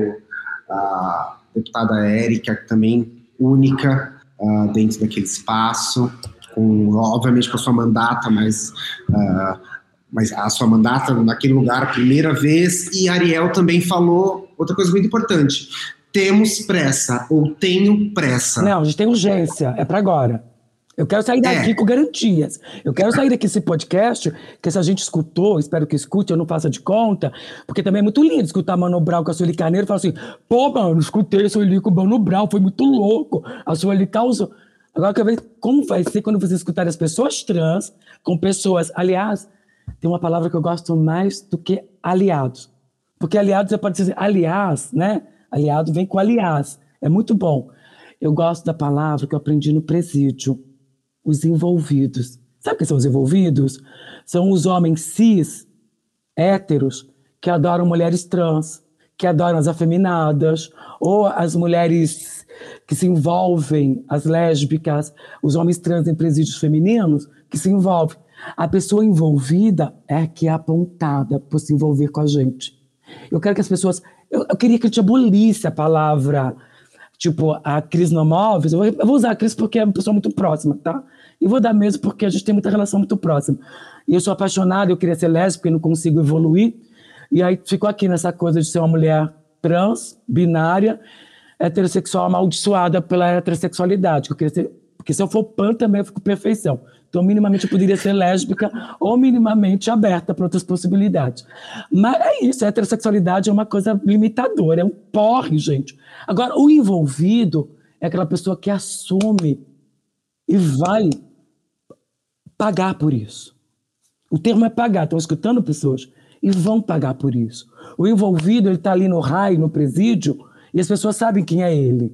a deputada Érica, também única ah, dentro daquele espaço, com, obviamente com a sua mandata, mas. ah, mas a sua mandata naquele lugar primeira vez, e Ariel também falou outra coisa muito importante temos pressa ou tenho pressa. Não, a gente tem urgência, é para agora. Eu quero sair daqui é. com garantias. Eu quero sair daqui desse podcast, que se a gente escutou, espero que escute, eu não faça de conta, porque também é muito lindo escutar Mano Brown com a Sueli Carneiro e falar assim, pô, mano, escutei a Sueli com o Mano Brown, foi muito louco. A Sueli causou. Agora eu quero ver como vai ser quando você escutar as pessoas trans com pessoas. Aliás, tem uma palavra que eu gosto mais do que aliados. Porque aliados você pode dizer aliás, né? Aliado vem com aliás. É muito bom. Eu gosto da palavra que eu aprendi no presídio os envolvidos. Sabe quem são os envolvidos? São os homens cis, héteros, que adoram mulheres trans, que adoram as afeminadas, ou as mulheres que se envolvem, as lésbicas, os homens trans em presídios femininos, que se envolvem. A pessoa envolvida é que é apontada por se envolver com a gente. Eu quero que as pessoas. Eu, eu queria que a gente abolisse a palavra Tipo, a Cris Nomóveis, eu eu vou usar a Cris porque é uma pessoa muito próxima, tá? E vou dar mesmo porque a gente tem muita relação muito próxima. E eu sou apaixonada, eu queria ser lésbica e não consigo evoluir. E aí ficou aqui nessa coisa de ser uma mulher trans, binária, heterossexual amaldiçoada pela heterossexualidade. Eu queria ser, porque se eu for pan também eu fico perfeição. Então, minimamente eu poderia ser lésbica ou minimamente aberta para outras possibilidades. Mas é isso, a heterossexualidade é uma coisa limitadora, é um porre, gente. Agora, o envolvido é aquela pessoa que assume e vai pagar por isso. O termo é pagar, estão escutando pessoas e vão pagar por isso. O envolvido, ele está ali no raio, no presídio, e as pessoas sabem quem é ele.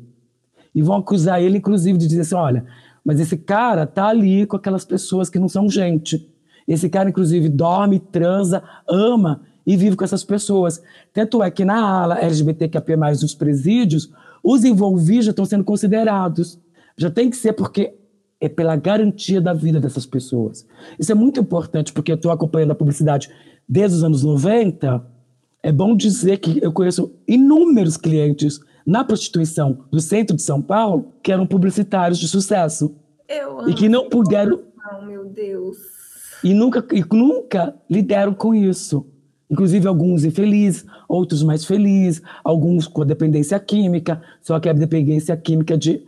E vão acusar ele, inclusive, de dizer assim: olha, mas esse cara tá ali com aquelas pessoas que não são gente. Esse cara, inclusive, dorme, transa, ama e vive com essas pessoas. Tanto é que na ala LGBTQIA+, dos presídios, os envolvidos já estão sendo considerados. Já tem que ser porque é pela garantia da vida dessas pessoas. Isso é muito importante, porque eu estou acompanhando a publicidade desde os anos 90. É bom dizer que eu conheço inúmeros clientes na prostituição do centro de São Paulo que eram publicitários de sucesso. Eu e que não puderam. Oh, meu Deus. E nunca, e nunca lidaram com isso. Inclusive alguns infelizes, outros mais felizes, alguns com dependência química, só que a dependência química de.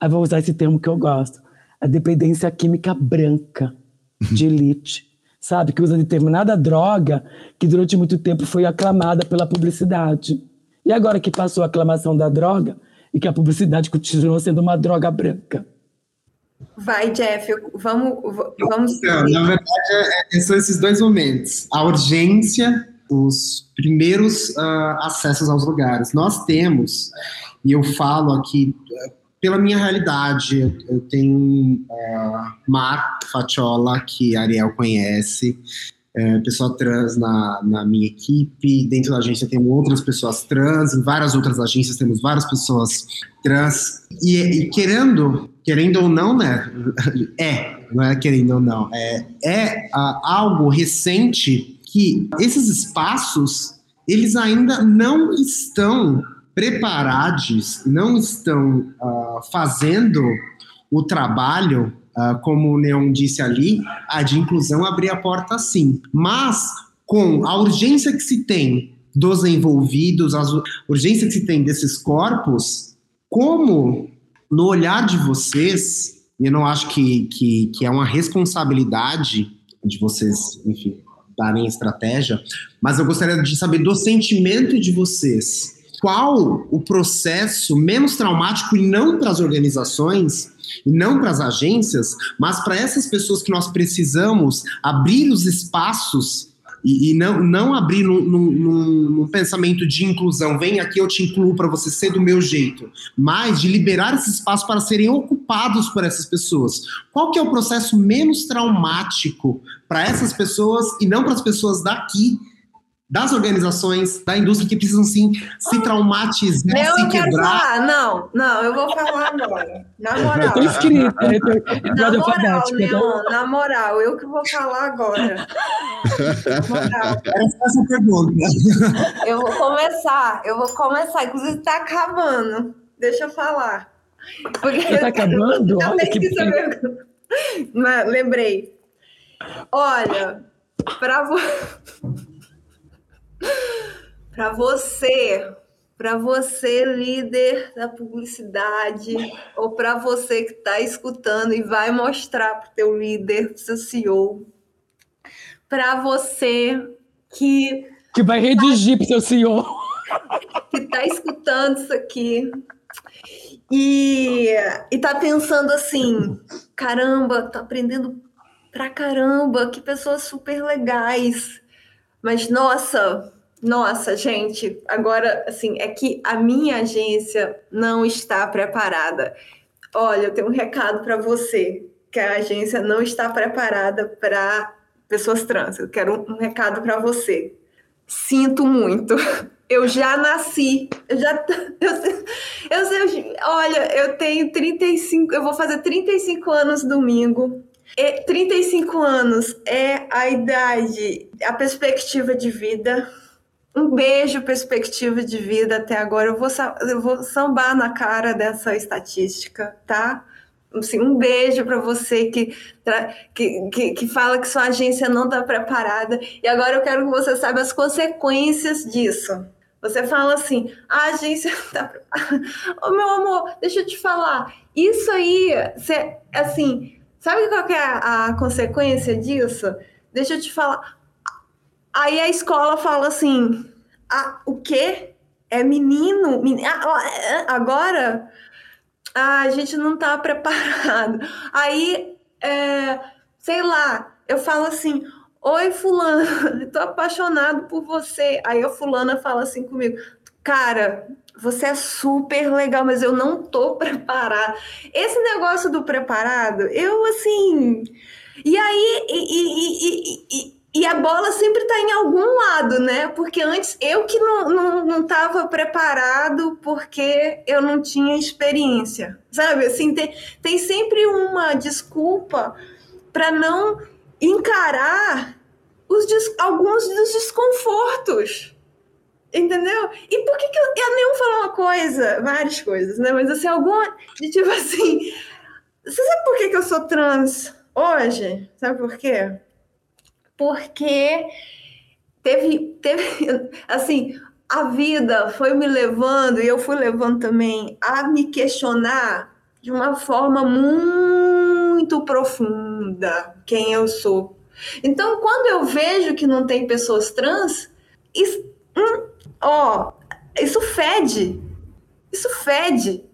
Ah, vou usar esse termo que eu gosto. A dependência química branca, [laughs] de elite. sabe? Que usa determinada droga que durante muito tempo foi aclamada pela publicidade. E agora que passou a aclamação da droga e que a publicidade continuou sendo uma droga branca. Vai, Jeff, vamos. vamos Não, na verdade, é, é, são esses dois momentos. A urgência, os primeiros uh, acessos aos lugares. Nós temos, e eu falo aqui uh, pela minha realidade, eu, tenho uh, Mar Fatiola, que a Ariel conhece, é, pessoa trans na, na minha equipe. Dentro da agência temos outras pessoas trans, em várias outras agências temos várias pessoas trans. E, e querendo, querendo ou não, né? [laughs] É, não é querendo ou não. É, é uh, algo recente que esses espaços eles ainda não estão preparados, não estão uh, fazendo o trabalho como o Neon disse ali, a de inclusão abrir a porta sim. Mas, com a urgência que se tem dos envolvidos, a urgência que se tem desses corpos, como no olhar de vocês, eu não acho que, que, que é uma responsabilidade de vocês, enfim, darem estratégia, mas eu gostaria de saber do sentimento de vocês. Qual o processo menos traumático e não para as organizações e não para as agências, mas para essas pessoas que nós precisamos abrir os espaços e, e não, não abrir num, num, num, pensamento de inclusão, vem aqui eu te incluo para você ser do meu jeito, mas de liberar esse espaço para serem ocupados por essas pessoas. Qual que é o processo menos traumático para essas pessoas e não para as pessoas daqui das organizações, da indústria que precisam sim se traumatizar, eu se quebrar. Falar. Não, não, eu vou falar agora. Na moral. Eu na moral, Leon, na moral, eu que vou falar agora. Na moral. Essa pergunta. Eu vou começar, eu vou começar. Inclusive, está acabando. Deixa eu falar. Porque está acabando? Olha que. Lembrei. Olha, para você para você para você, líder da publicidade, ou para você que está escutando e vai mostrar para o teu líder, para seu CEO, para você que... Que vai redigir para o seu CEO. Que está escutando isso aqui e, e tá pensando assim, caramba, tô aprendendo pra caramba, que pessoas super legais. Mas, nossa, nossa, gente, agora, assim, é que a minha agência não está preparada. Olha, eu tenho um recado para você, que a agência não está preparada para pessoas trans. Eu quero um, um recado para você. Sinto muito. [laughs] Eu já nasci. Eu já. [laughs] Eu, eu, eu, olha, eu tenho 35. Eu vou fazer 35 anos domingo. E 35 anos é a idade, a perspectiva de vida um beijo, perspectiva de vida até agora. Eu vou, eu vou sambar na cara dessa estatística, tá? Assim, um beijo para você que, que, que, que, fala que sua agência não está preparada. E agora eu quero que você saiba as consequências disso. Você fala assim, a agência está preparada. [laughs] Ô, meu amor, deixa eu te falar. Isso aí, você, assim, sabe qual é a, consequência disso? Deixa eu te falar Aí a escola fala assim: ah, o quê? É menino? Ah, agora ah, a gente não tá [laughs] preparado. Aí, é, sei lá, eu falo assim: Oi, Fulano, [laughs] tô apaixonado por você. Aí a Fulana fala assim comigo: Cara, você é super legal, mas eu não tô [laughs] preparada. Esse negócio do preparado, eu assim. E aí, e, e, e, e a bola sempre está em algum lado, né? Porque antes eu que não estava não, preparado porque eu não tinha experiência, sabe? Assim, tem, tem sempre uma desculpa para não encarar os, alguns dos desconfortos. Entendeu? E por que, que eu, eu nem falar uma coisa, várias coisas, né? Mas assim, alguma. De tipo assim. Você sabe por que, que eu sou trans hoje? Sabe por quê? porque teve, teve [laughs] assim, a vida foi me levando, e eu fui levando também, a me questionar de uma forma muito profunda quem eu sou. Então, quando eu vejo que não tem pessoas trans, isso, ó, isso fede. Isso fede.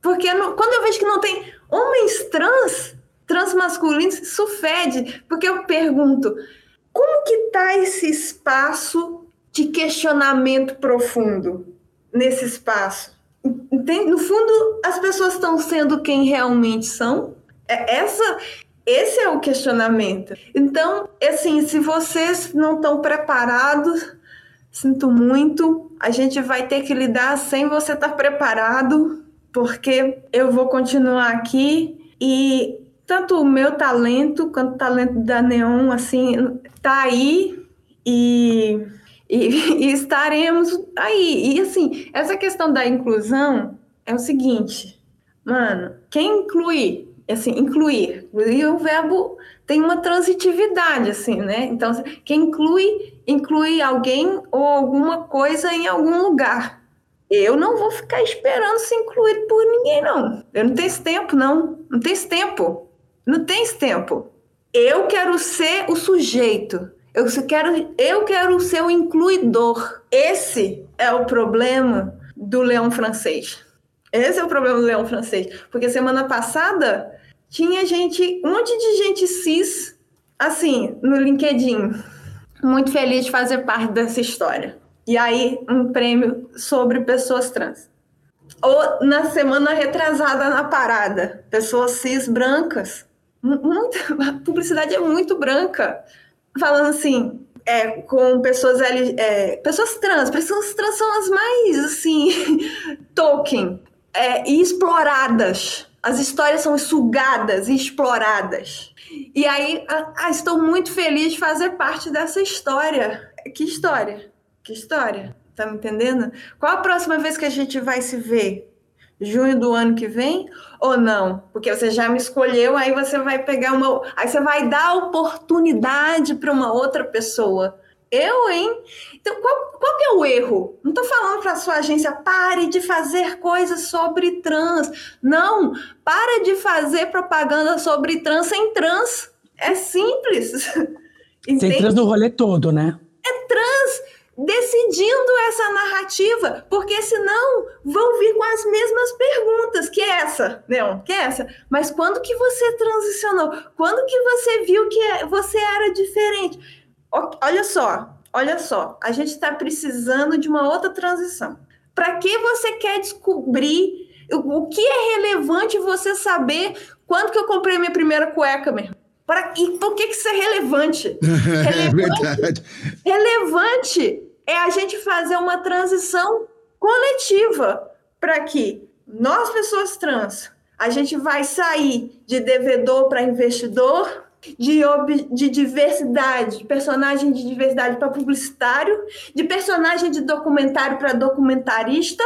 Porque não, quando eu vejo que não tem homens trans, transmasculinos, isso fede. Porque eu pergunto, como que está esse espaço de questionamento profundo nesse espaço? No fundo, as pessoas estão sendo quem realmente são? É essa, esse é o questionamento. Então, assim, se vocês não estão preparados, sinto muito, a gente vai ter que lidar sem você estar tá preparado, porque eu vou continuar aqui. E tanto o meu talento quanto o talento da Neon, assim, tá aí. E, e, [laughs] e, estaremos aí. E assim, essa questão da inclusão é o seguinte, mano, quem inclui, assim, incluir, e o verbo tem uma transitividade, assim, né? Então, quem inclui, inclui alguém ou alguma coisa em algum lugar. Eu não vou ficar esperando ser incluído por ninguém, não. Eu não tenho esse tempo, não. Não tenho esse tempo. Não tem esse tempo. Eu quero ser o sujeito. Eu quero, eu quero ser o incluidor. Esse é o problema do leão francês. Esse é o problema do leão francês. Porque semana passada tinha gente, um monte de gente cis, assim, no LinkedIn, muito feliz de fazer parte dessa história. E aí, um prêmio sobre pessoas trans. Ou na semana retrasada na parada, pessoas cis brancas muito, [laughs] a publicidade é muito branca. Falando assim, é, com pessoas é, pessoas trans, pessoas trans são as mais assim, [laughs] Tolkien, é, e exploradas. As histórias são sugadas e exploradas. E aí, ah, estou muito feliz de fazer parte dessa história. Que história? Que história? Tá me entendendo? Qual a próxima vez que a gente vai se ver? junho do ano que vem ou não? Porque você já me escolheu, aí você vai pegar uma. Aí você vai dar oportunidade para uma outra pessoa. Eu, hein? Então, qual, qual que é o erro? Não estou falando para a sua agência, pare de fazer coisas sobre trans. Não, pare de fazer propaganda sobre trans sem trans. É simples. [laughs] Entende? Sem trans no rolê todo, né? É trans decidindo essa narrativa, porque senão vão vir com as mesmas perguntas, que é essa, não, que é essa. Mas quando que você transicionou? Quando que você viu que é, você era diferente? Olha só, olha só, a gente está precisando de uma outra transição. Para que você quer descobrir o que é relevante você saber quando que eu comprei minha primeira cueca mesmo? Para, e por que, que isso é relevante? [laughs] relevante é verdade. Relevante é a gente fazer uma transição coletiva para que nós, pessoas trans, a gente vai sair de devedor para investidor, de, de diversidade, de personagem de diversidade para publicitário, de personagem de documentário para documentarista.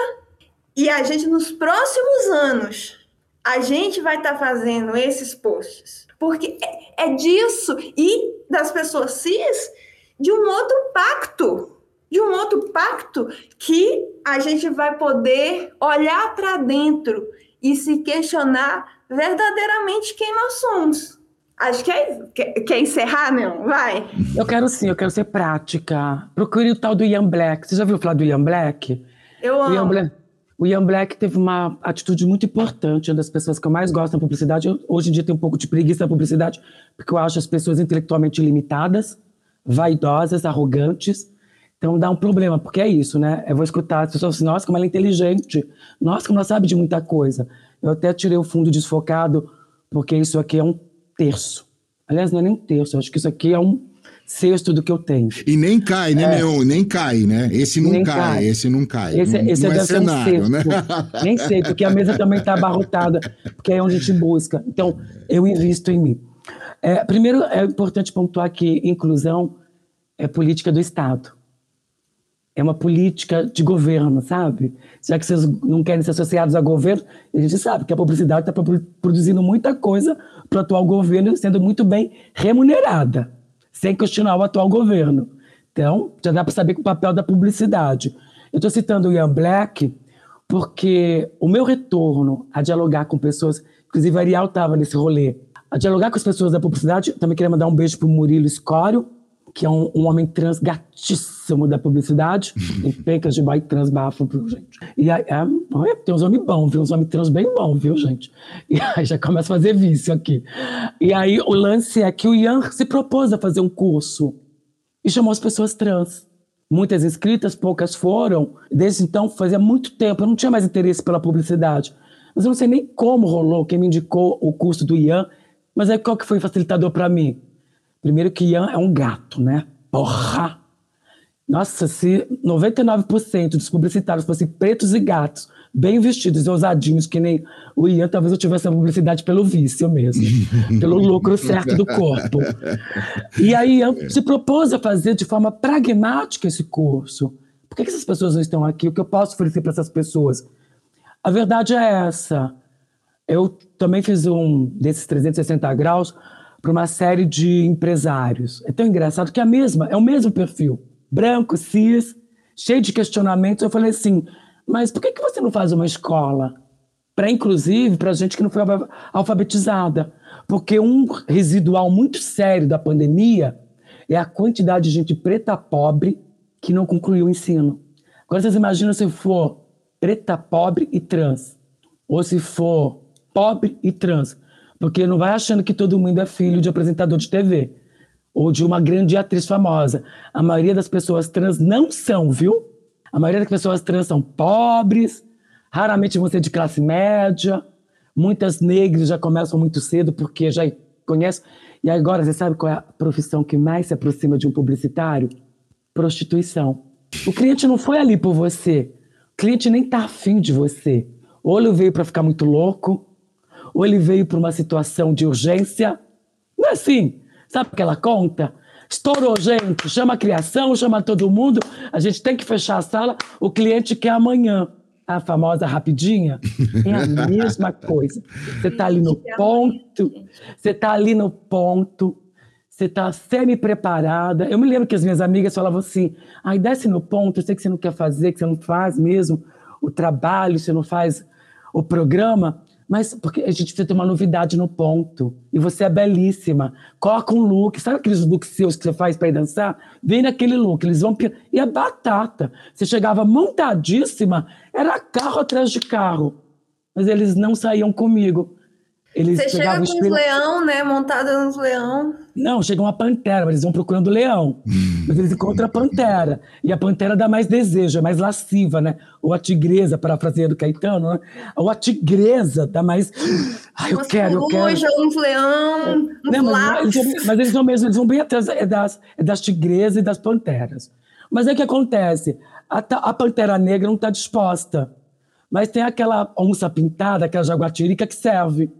E a gente, nos próximos anos, a gente vai estar tá fazendo esses posts. Porque é, é disso e das pessoas cis de um outro pacto de um outro pacto que a gente vai poder olhar para dentro e se questionar verdadeiramente quem nós somos. Acho que é, quer, quer encerrar, não? Vai. Eu quero sim, eu quero ser prática. Procure o tal do Ian Black. Você já ouviu falar do Ian Black? Eu amo. O Ian Black, o Ian Black teve uma atitude muito importante, uma das pessoas que eu mais gosto na publicidade. Eu, hoje em dia tenho um pouco de preguiça na publicidade, porque eu acho as pessoas intelectualmente limitadas, vaidosas, arrogantes então dá um problema, porque é isso, né? Eu vou escutar as pessoas assim, nossa, como ela é inteligente, nossa, como ela sabe de muita coisa. Eu até tirei o fundo desfocado, porque isso aqui é um terço. Aliás, não é nem um terço, acho que isso aqui é um sexto do que eu tenho. E nem cai, né, é. meu? Nem cai, né? Esse não cai, cai, esse não cai. Esse, não, esse não é, é cenário, um né? [laughs] Nem sei, porque a mesa também está abarrotada, porque é onde a gente busca. Então, eu invisto em mim. É, primeiro, é importante pontuar que inclusão é política do Estado é uma política de governo, sabe? Já que vocês não querem ser associados a governo, a gente sabe que a publicidade está produzindo muita coisa para o atual governo, sendo muito bem remunerada, sem questionar o atual governo. Então, já dá para saber o papel da publicidade. Eu estou citando o Ian Black porque o meu retorno a dialogar com pessoas, inclusive a Ariel estava nesse rolê, a dialogar com as pessoas da publicidade, também queria mandar um beijo para o Murilo Escório, que é um, um, homem trans gatíssimo da publicidade, em pencas de bike trans bafo, gente. E aí, é, tem uns homens bons, viu? Uns homens trans bem bons, viu, gente? E aí já começa a fazer vício aqui. E aí o lance é que o Ian se propôs a fazer um curso e chamou as pessoas trans. Muitas inscritas, poucas foram. Desde então, fazia muito tempo, eu não tinha mais interesse pela publicidade. Mas eu não sei nem como rolou, quem me indicou o curso do Ian. Mas aí qual que foi o facilitador para mim? Primeiro que Ian é um gato, né? Porra! Nossa, se 99% dos publicitários fossem pretos e gatos, bem vestidos e ousadinhos, que nem o Ian, talvez eu tivesse a publicidade pelo vício mesmo, [laughs] pelo lucro certo do corpo. E aí Ian se propôs a fazer de forma pragmática esse curso. Por que, que essas pessoas não estão aqui? O que eu posso oferecer para essas pessoas? A verdade é essa. Eu também fiz um desses 360 graus para uma série de empresários. É tão engraçado que é a mesma, é o mesmo perfil. Branco, cis, cheio de questionamentos. Eu falei assim, mas por que, que você não faz uma escola? Para, inclusive, para gente que não foi alfabetizada. Porque um residual muito sério da pandemia é a quantidade de gente preta pobre que não concluiu o ensino. Agora vocês imaginam se for preta pobre e trans, ou se for pobre e trans. Porque não vai achando que todo mundo é filho de apresentador de TV ou de uma grande atriz famosa. A maioria das pessoas trans não são, viu? A maioria das pessoas trans são pobres, raramente vão ser de classe média. Muitas negras já começam muito cedo porque já conhecem. E agora, você sabe qual é a profissão que mais se aproxima de um publicitário? Prostituição. O cliente não foi ali por você. O cliente nem tá afim de você. Ou veio para ficar muito louco, ou ele veio por uma situação de urgência. Não é assim. Sabe aquela conta? Estourou, gente. Chama a criação, chama todo mundo. A gente tem que fechar a sala. O cliente quer amanhã. A famosa rapidinha. É a [laughs] mesma coisa. Você está ali no ponto. Você está ali no ponto. você está semi-preparada. Eu me lembro que as minhas amigas falavam assim: ai, desce no ponto, eu sei que você não quer fazer, que você não faz mesmo o trabalho, você não faz o programa, mas porque a gente precisa ter uma novidade no ponto. E você é belíssima. Coloca um look, sabe aqueles looks seus que você faz para ir dançar? Vem naquele look, eles vão. E a batata. Você chegava montadíssima, era carro atrás de carro. Mas eles não saíam comigo. Eles Você chega com os leão, né? Montada nos leão. Não, chega uma pantera, mas eles vão procurando o leão. mas eles encontram a pantera. E a pantera dá mais desejo, é mais lasciva, né? Ou a tigresa, parafraseando Caetano, né? Ou a tigresa dá mais. Ai, eu quero, eu quero. uns leão, uns não, mas, eles, mas eles vão mesmo, eles vão bem atrás é das, é das tigresas e das panteras. Mas aí o que acontece? A, a pantera negra não está disposta. Mas tem aquela onça pintada, aquela jaguatirica que serve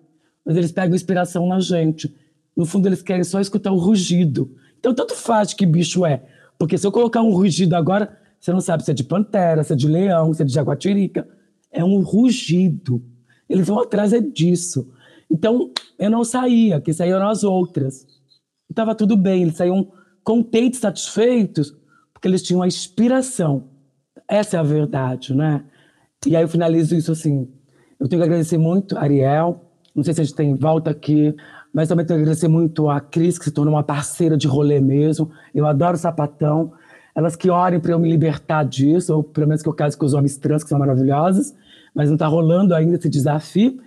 mas eles pegam inspiração na gente. No fundo, eles querem só escutar o rugido. Então, tanto faz que bicho é. Porque se eu colocar um rugido agora, você não sabe se é de pantera, se é de leão, se é de jaguatirica. É um rugido. Eles vão atrás é disso. Então, eu não saía, que saíam as outras. Estava tudo bem, eles saíam contentes, satisfeitos, porque eles tinham a inspiração. Essa é a verdade, né? E aí eu finalizo isso assim. Eu tenho que agradecer muito Ariel, não sei se a gente tem volta aqui, mas também tenho que agradecer muito a Cris, que se tornou uma parceira de rolê mesmo. Eu adoro sapatão. Elas que orem para eu me libertar disso, ou pelo menos que eu case com os homens trans, que são maravilhosos, mas não está rolando ainda esse desafio.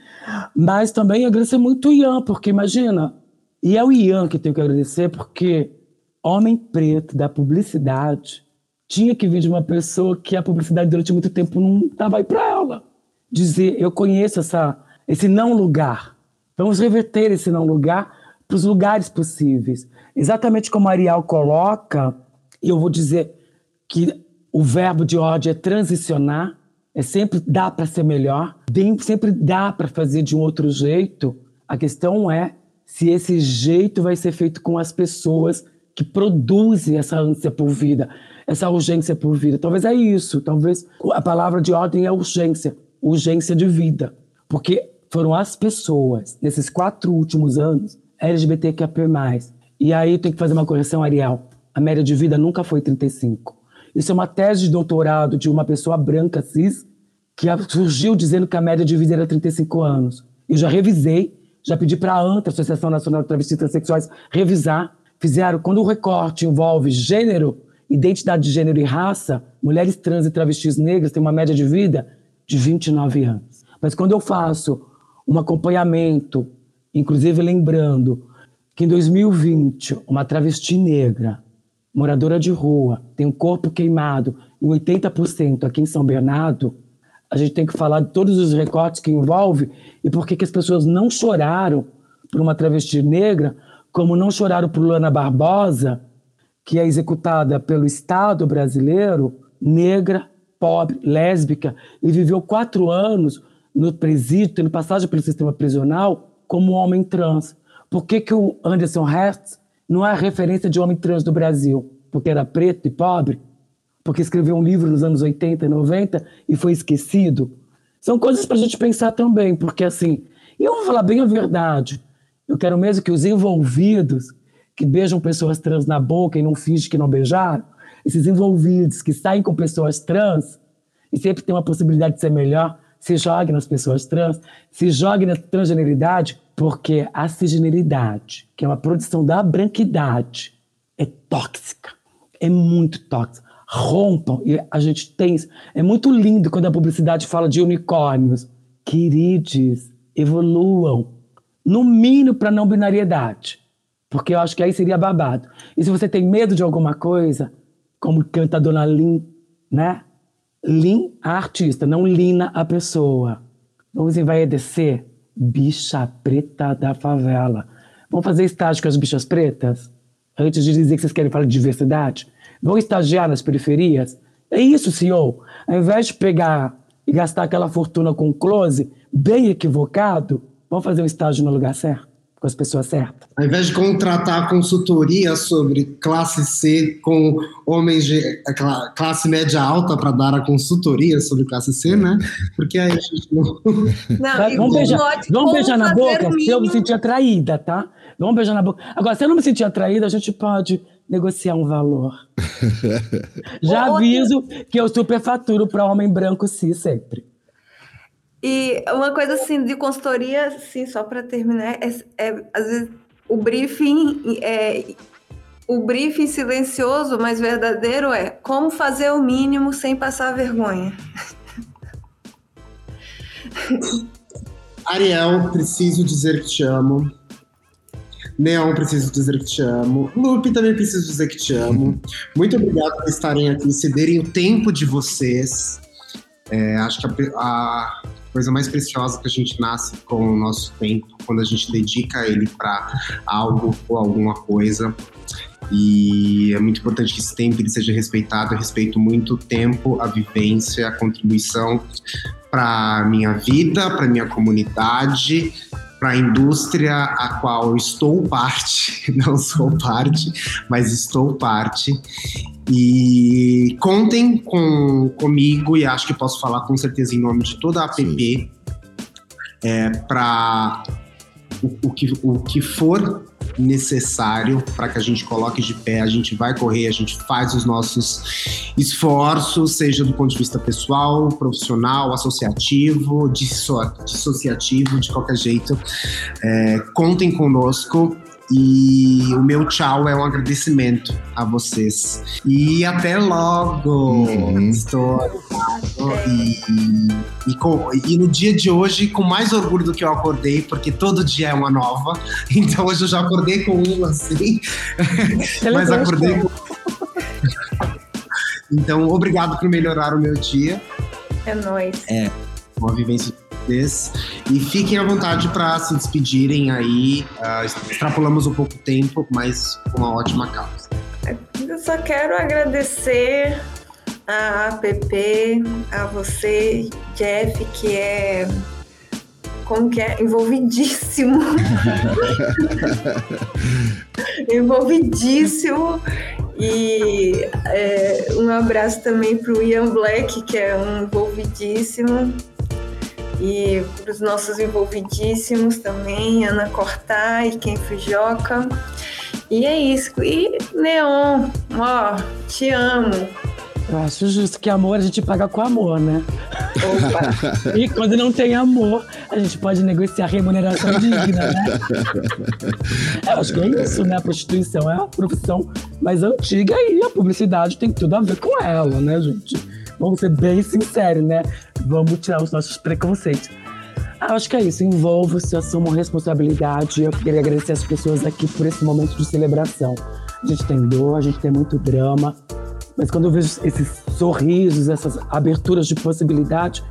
Mas também agradecer muito o Ian, porque imagina, e é o Ian que tenho que agradecer, porque homem preto da publicidade tinha que vir de uma pessoa que a publicidade durante muito tempo não estava aí para ela. Dizer, eu conheço essa esse não lugar. Vamos reverter esse não lugar para os lugares possíveis. Exatamente como Ariel coloca, e eu vou dizer que o verbo de ordem é transicionar, é sempre dá para ser melhor, sempre dá para fazer de um outro jeito. A questão é se esse jeito vai ser feito com as pessoas que produzem essa ânsia por vida, essa urgência por vida. Talvez é isso, talvez a palavra de ordem é urgência, urgência de vida. Porque foram as pessoas, nesses quatro últimos anos, LGBTQIA+. E aí tem que fazer uma correção, Ariel. A média de vida nunca foi 35. Isso é uma tese de doutorado de uma pessoa branca, cis, que surgiu dizendo que a média de vida era 35 anos. Eu já revisei, já pedi para a ANTA, Associação Nacional de Travestis Transsexuais, revisar. Fizeram, quando o recorte envolve gênero, identidade de gênero e raça, mulheres trans e travestis negras têm uma média de vida de 29 anos. Mas quando eu faço um acompanhamento, inclusive lembrando que em 2020 uma travesti negra, moradora de rua, tem um corpo queimado em 80% aqui em São Bernardo, a gente tem que falar de todos os recortes que envolve e por que as pessoas não choraram por uma travesti negra, como não choraram por Luana Barbosa, que é executada pelo Estado brasileiro, negra, pobre, lésbica, e viveu quatro anos no presídio, tendo passagem pelo sistema prisional, como homem trans. Por que, que o Anderson Hertz não é a referência de homem trans do Brasil? Porque era preto e pobre? Porque escreveu um livro nos anos 80 e 90 e foi esquecido? São coisas para a gente pensar também, porque assim, e eu vou falar bem a verdade, eu quero mesmo que os envolvidos que beijam pessoas trans na boca e não fingem que não beijaram, esses envolvidos que saem com pessoas trans e sempre tem uma possibilidade de ser melhor, se jogue nas pessoas trans, se jogue na transgeneridade, porque a cisgeneridade, que é uma produção da branquidade, é tóxica, é muito tóxica. Rompam, e a gente tem isso. É muito lindo quando a publicidade fala de unicórnios. Queridos, evoluam, no mínimo para não binariedade, porque eu acho que aí seria babado. E se você tem medo de alguma coisa, como canta a Dona Lin, né? Lin, a artista, não Lina, a pessoa. Vamos envaidecer bicha preta da favela. Vamos fazer estágio com as bichas pretas? Antes de dizer que vocês querem falar de diversidade? Vão estagiar nas periferias? É isso, senhor. Ao invés de pegar e gastar aquela fortuna com close, bem equivocado, vamos fazer um estágio no lugar certo? Com as pessoas certas. Ao invés de contratar consultoria sobre classe C com homens de classe média alta para dar a consultoria sobre classe C, né? Porque aí a gente não. [laughs] não vamos beijar, vamos beijar na boca se eu me sentir atraída, tá? Um beijo na boca. Agora, se eu não me sentir atraída, a gente pode negociar um valor. [laughs] Já aviso que eu superfaturo para homem branco sim, sempre. E uma coisa assim de consultoria, assim, só para terminar, é, é, às vezes o briefing é o briefing silencioso, mas verdadeiro é como fazer o mínimo sem passar vergonha. [laughs] Ariel, preciso dizer que te amo. Neon, preciso dizer que te amo. Lupe, também preciso dizer que te amo. [laughs] Muito obrigado por estarem aqui, cederem o tempo de vocês. É, acho que a, a, coisa mais preciosa que a gente nasce com o nosso tempo, quando a gente dedica ele para algo ou alguma coisa. E é muito importante que esse tempo ele seja respeitado. Eu respeito muito o tempo, a vivência, a contribuição para minha vida, para minha comunidade, para a indústria a qual eu estou parte, [laughs] não sou parte, mas estou parte. E contem com, comigo, e acho que posso falar com certeza em nome de toda a APP, é, para o, o, que, o que for necessário para que a gente coloque de pé, a gente vai correr, a gente faz os nossos esforços, seja do ponto de vista pessoal, profissional, associativo, dissociativo, de qualquer jeito. É, contem conosco e o meu tchau é um agradecimento a vocês. E até logo! Uhum. Estou e, e, com, e, no dia de hoje, com mais orgulho do que eu acordei, porque todo dia é uma nova. [laughs] Então hoje eu já acordei com uma, assim. Mas acordei com. [laughs] então, obrigado por melhorar o meu dia. É nóis. É, uma vivência e fiquem à vontade para se despedirem aí. Uh, extrapolamos um pouco o tempo, mas com uma ótima causa. Eu só quero agradecer a APP, a você, Jeff, que é como que é? Envolvidíssimo. [laughs] Envolvidíssimo. E é, um abraço também para o Ian Black, que é um envolvidíssimo e para os nossos envolvidíssimos também, Ana Cortá e Ken Fujoca. E é isso. E Neon, ó, te amo. Eu acho justo que amor a gente paga com amor, né? Opa. [laughs] e quando não tem amor, a gente pode negociar remuneração digna, né? Eu acho que é isso, né? A prostituição é a profissão mais antiga e a publicidade tem tudo a ver com ela, né, gente? Vamos ser bem sinceros, né? Vamos tirar os nossos preconceitos. Ah, acho que é isso. Envolva-se, assuma responsabilidade. Eu queria agradecer as pessoas aqui por esse momento de celebração. A gente tem dor, a gente tem muito drama, mas quando eu vejo esses sorrisos, essas aberturas de possibilidade,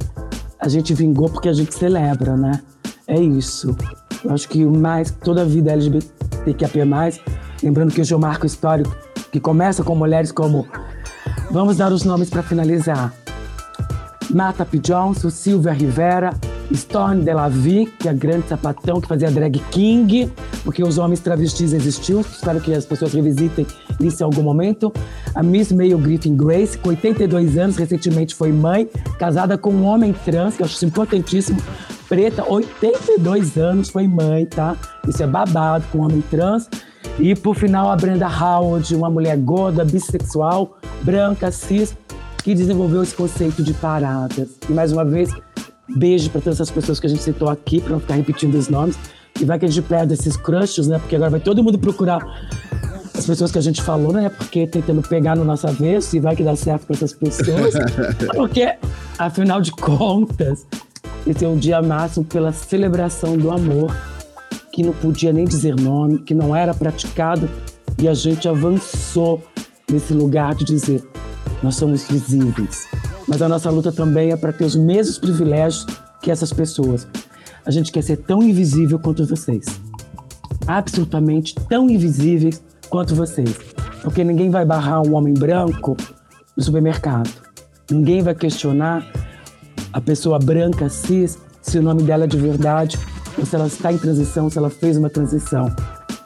a gente vingou porque a gente celebra, né? É isso. Eu acho que mais toda a vida LGBTQIA+, lembrando que hoje é o marco histórico que começa com mulheres como Vamos dar os nomes para finalizar. Martha P. Johnson, Silvia Rivera, Storm Delavi, que é a grande sapatão que fazia drag king, porque os homens travestis existiam. Espero que as pessoas revisitem isso em algum momento. A Miss Mayo Griffin Grace, com 82 anos, recentemente foi mãe, casada com um homem trans, que eu acho importantíssimo. Preta, 82 anos, foi mãe, tá? Isso é babado com um homem trans. E por final, a Brenda Howard, uma mulher gorda, bissexual, branca, cis, que desenvolveu esse conceito de paradas. E mais uma vez, beijo para todas as pessoas que a gente citou aqui, para não ficar repetindo os nomes. E vai que a gente perde esses crushes, né? Porque agora vai todo mundo procurar as pessoas que a gente falou, né? Porque tentando pegar no nosso avesso e vai que dá certo para essas pessoas. [laughs] Porque, afinal de contas, esse é um dia máximo pela celebração do amor que não podia nem dizer nome, que não era praticado, e a gente avançou nesse lugar de dizer: nós somos visíveis. Mas a nossa luta também é para ter os mesmos privilégios que essas pessoas. A gente quer ser tão invisível quanto vocês. Absolutamente tão invisíveis quanto vocês. Porque ninguém vai barrar um homem branco no supermercado. Ninguém vai questionar a pessoa branca cis se o nome dela é de verdade ou se ela está em transição, se ela fez uma transição.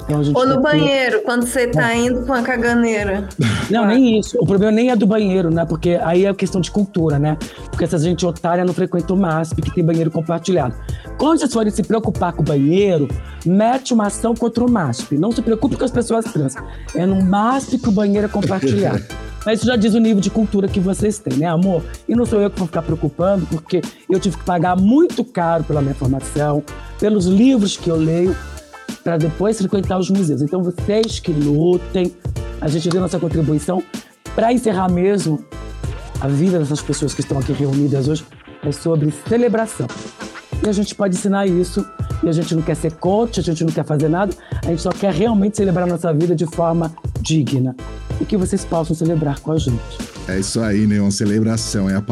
Então, a gente Ou no ter- banheiro, quando você tá indo com a caganeira. Não, nem isso. O problema nem é do banheiro, né? Porque aí é questão de cultura, né? Porque essa gente otária não frequenta o MASP, que tem banheiro compartilhado. Quando vocês forem se preocupar com o banheiro, mete uma ação contra o MASP. Não se preocupe com as pessoas trans. É no MASP que o banheiro é compartilhado. [laughs] Mas isso já diz o nível de cultura que vocês têm, né, amor? E não sou eu que vou ficar preocupando, porque eu tive que pagar muito caro pela minha formação, pelos livros que eu leio, para depois frequentar os museus. Então, vocês que lutem, a gente dê nossa contribuição para encerrar mesmo a vida dessas pessoas que estão aqui reunidas hoje é sobre celebração. E a gente pode ensinar isso. E a gente não quer ser coach, a gente não quer fazer nada. A gente só quer realmente celebrar nossa vida de forma digna. E que vocês possam celebrar com a gente. É isso aí, Neon. Celebração é a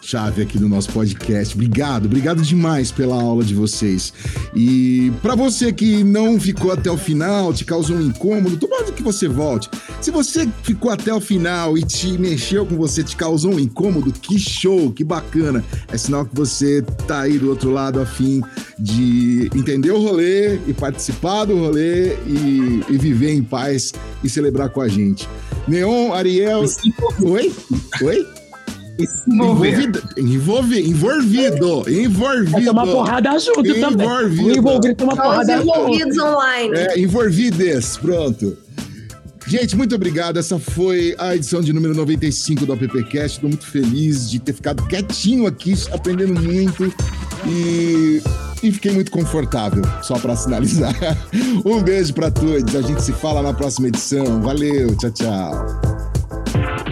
palavra-chave aqui do nosso podcast. Obrigado, obrigado demais pela aula de vocês. E para você que não ficou até o final, te causou um incômodo, tomara que você volte. Se você ficou até o final e te mexeu com você, te causou um incômodo, que show, que bacana. É sinal que você tá aí do outro lado a fim de entender o rolê e participar do rolê e, e viver em paz e celebrar com a gente. Neon, Ariel. Oi? Oi? Envolvido. Envolvi, envolvido. Envolvido. É tomar porrada junto também. Envolvido. O envolvido porrada junto. envolvidos online. É, envolvides. Pronto. Gente, muito obrigado. Essa foi a edição de número 95 do AppCast. Estou muito feliz de ter ficado quietinho aqui, aprendendo muito e, e fiquei muito confortável, só para sinalizar. [laughs] Um beijo para todos. A gente se fala na próxima edição. Valeu, tchau, tchau.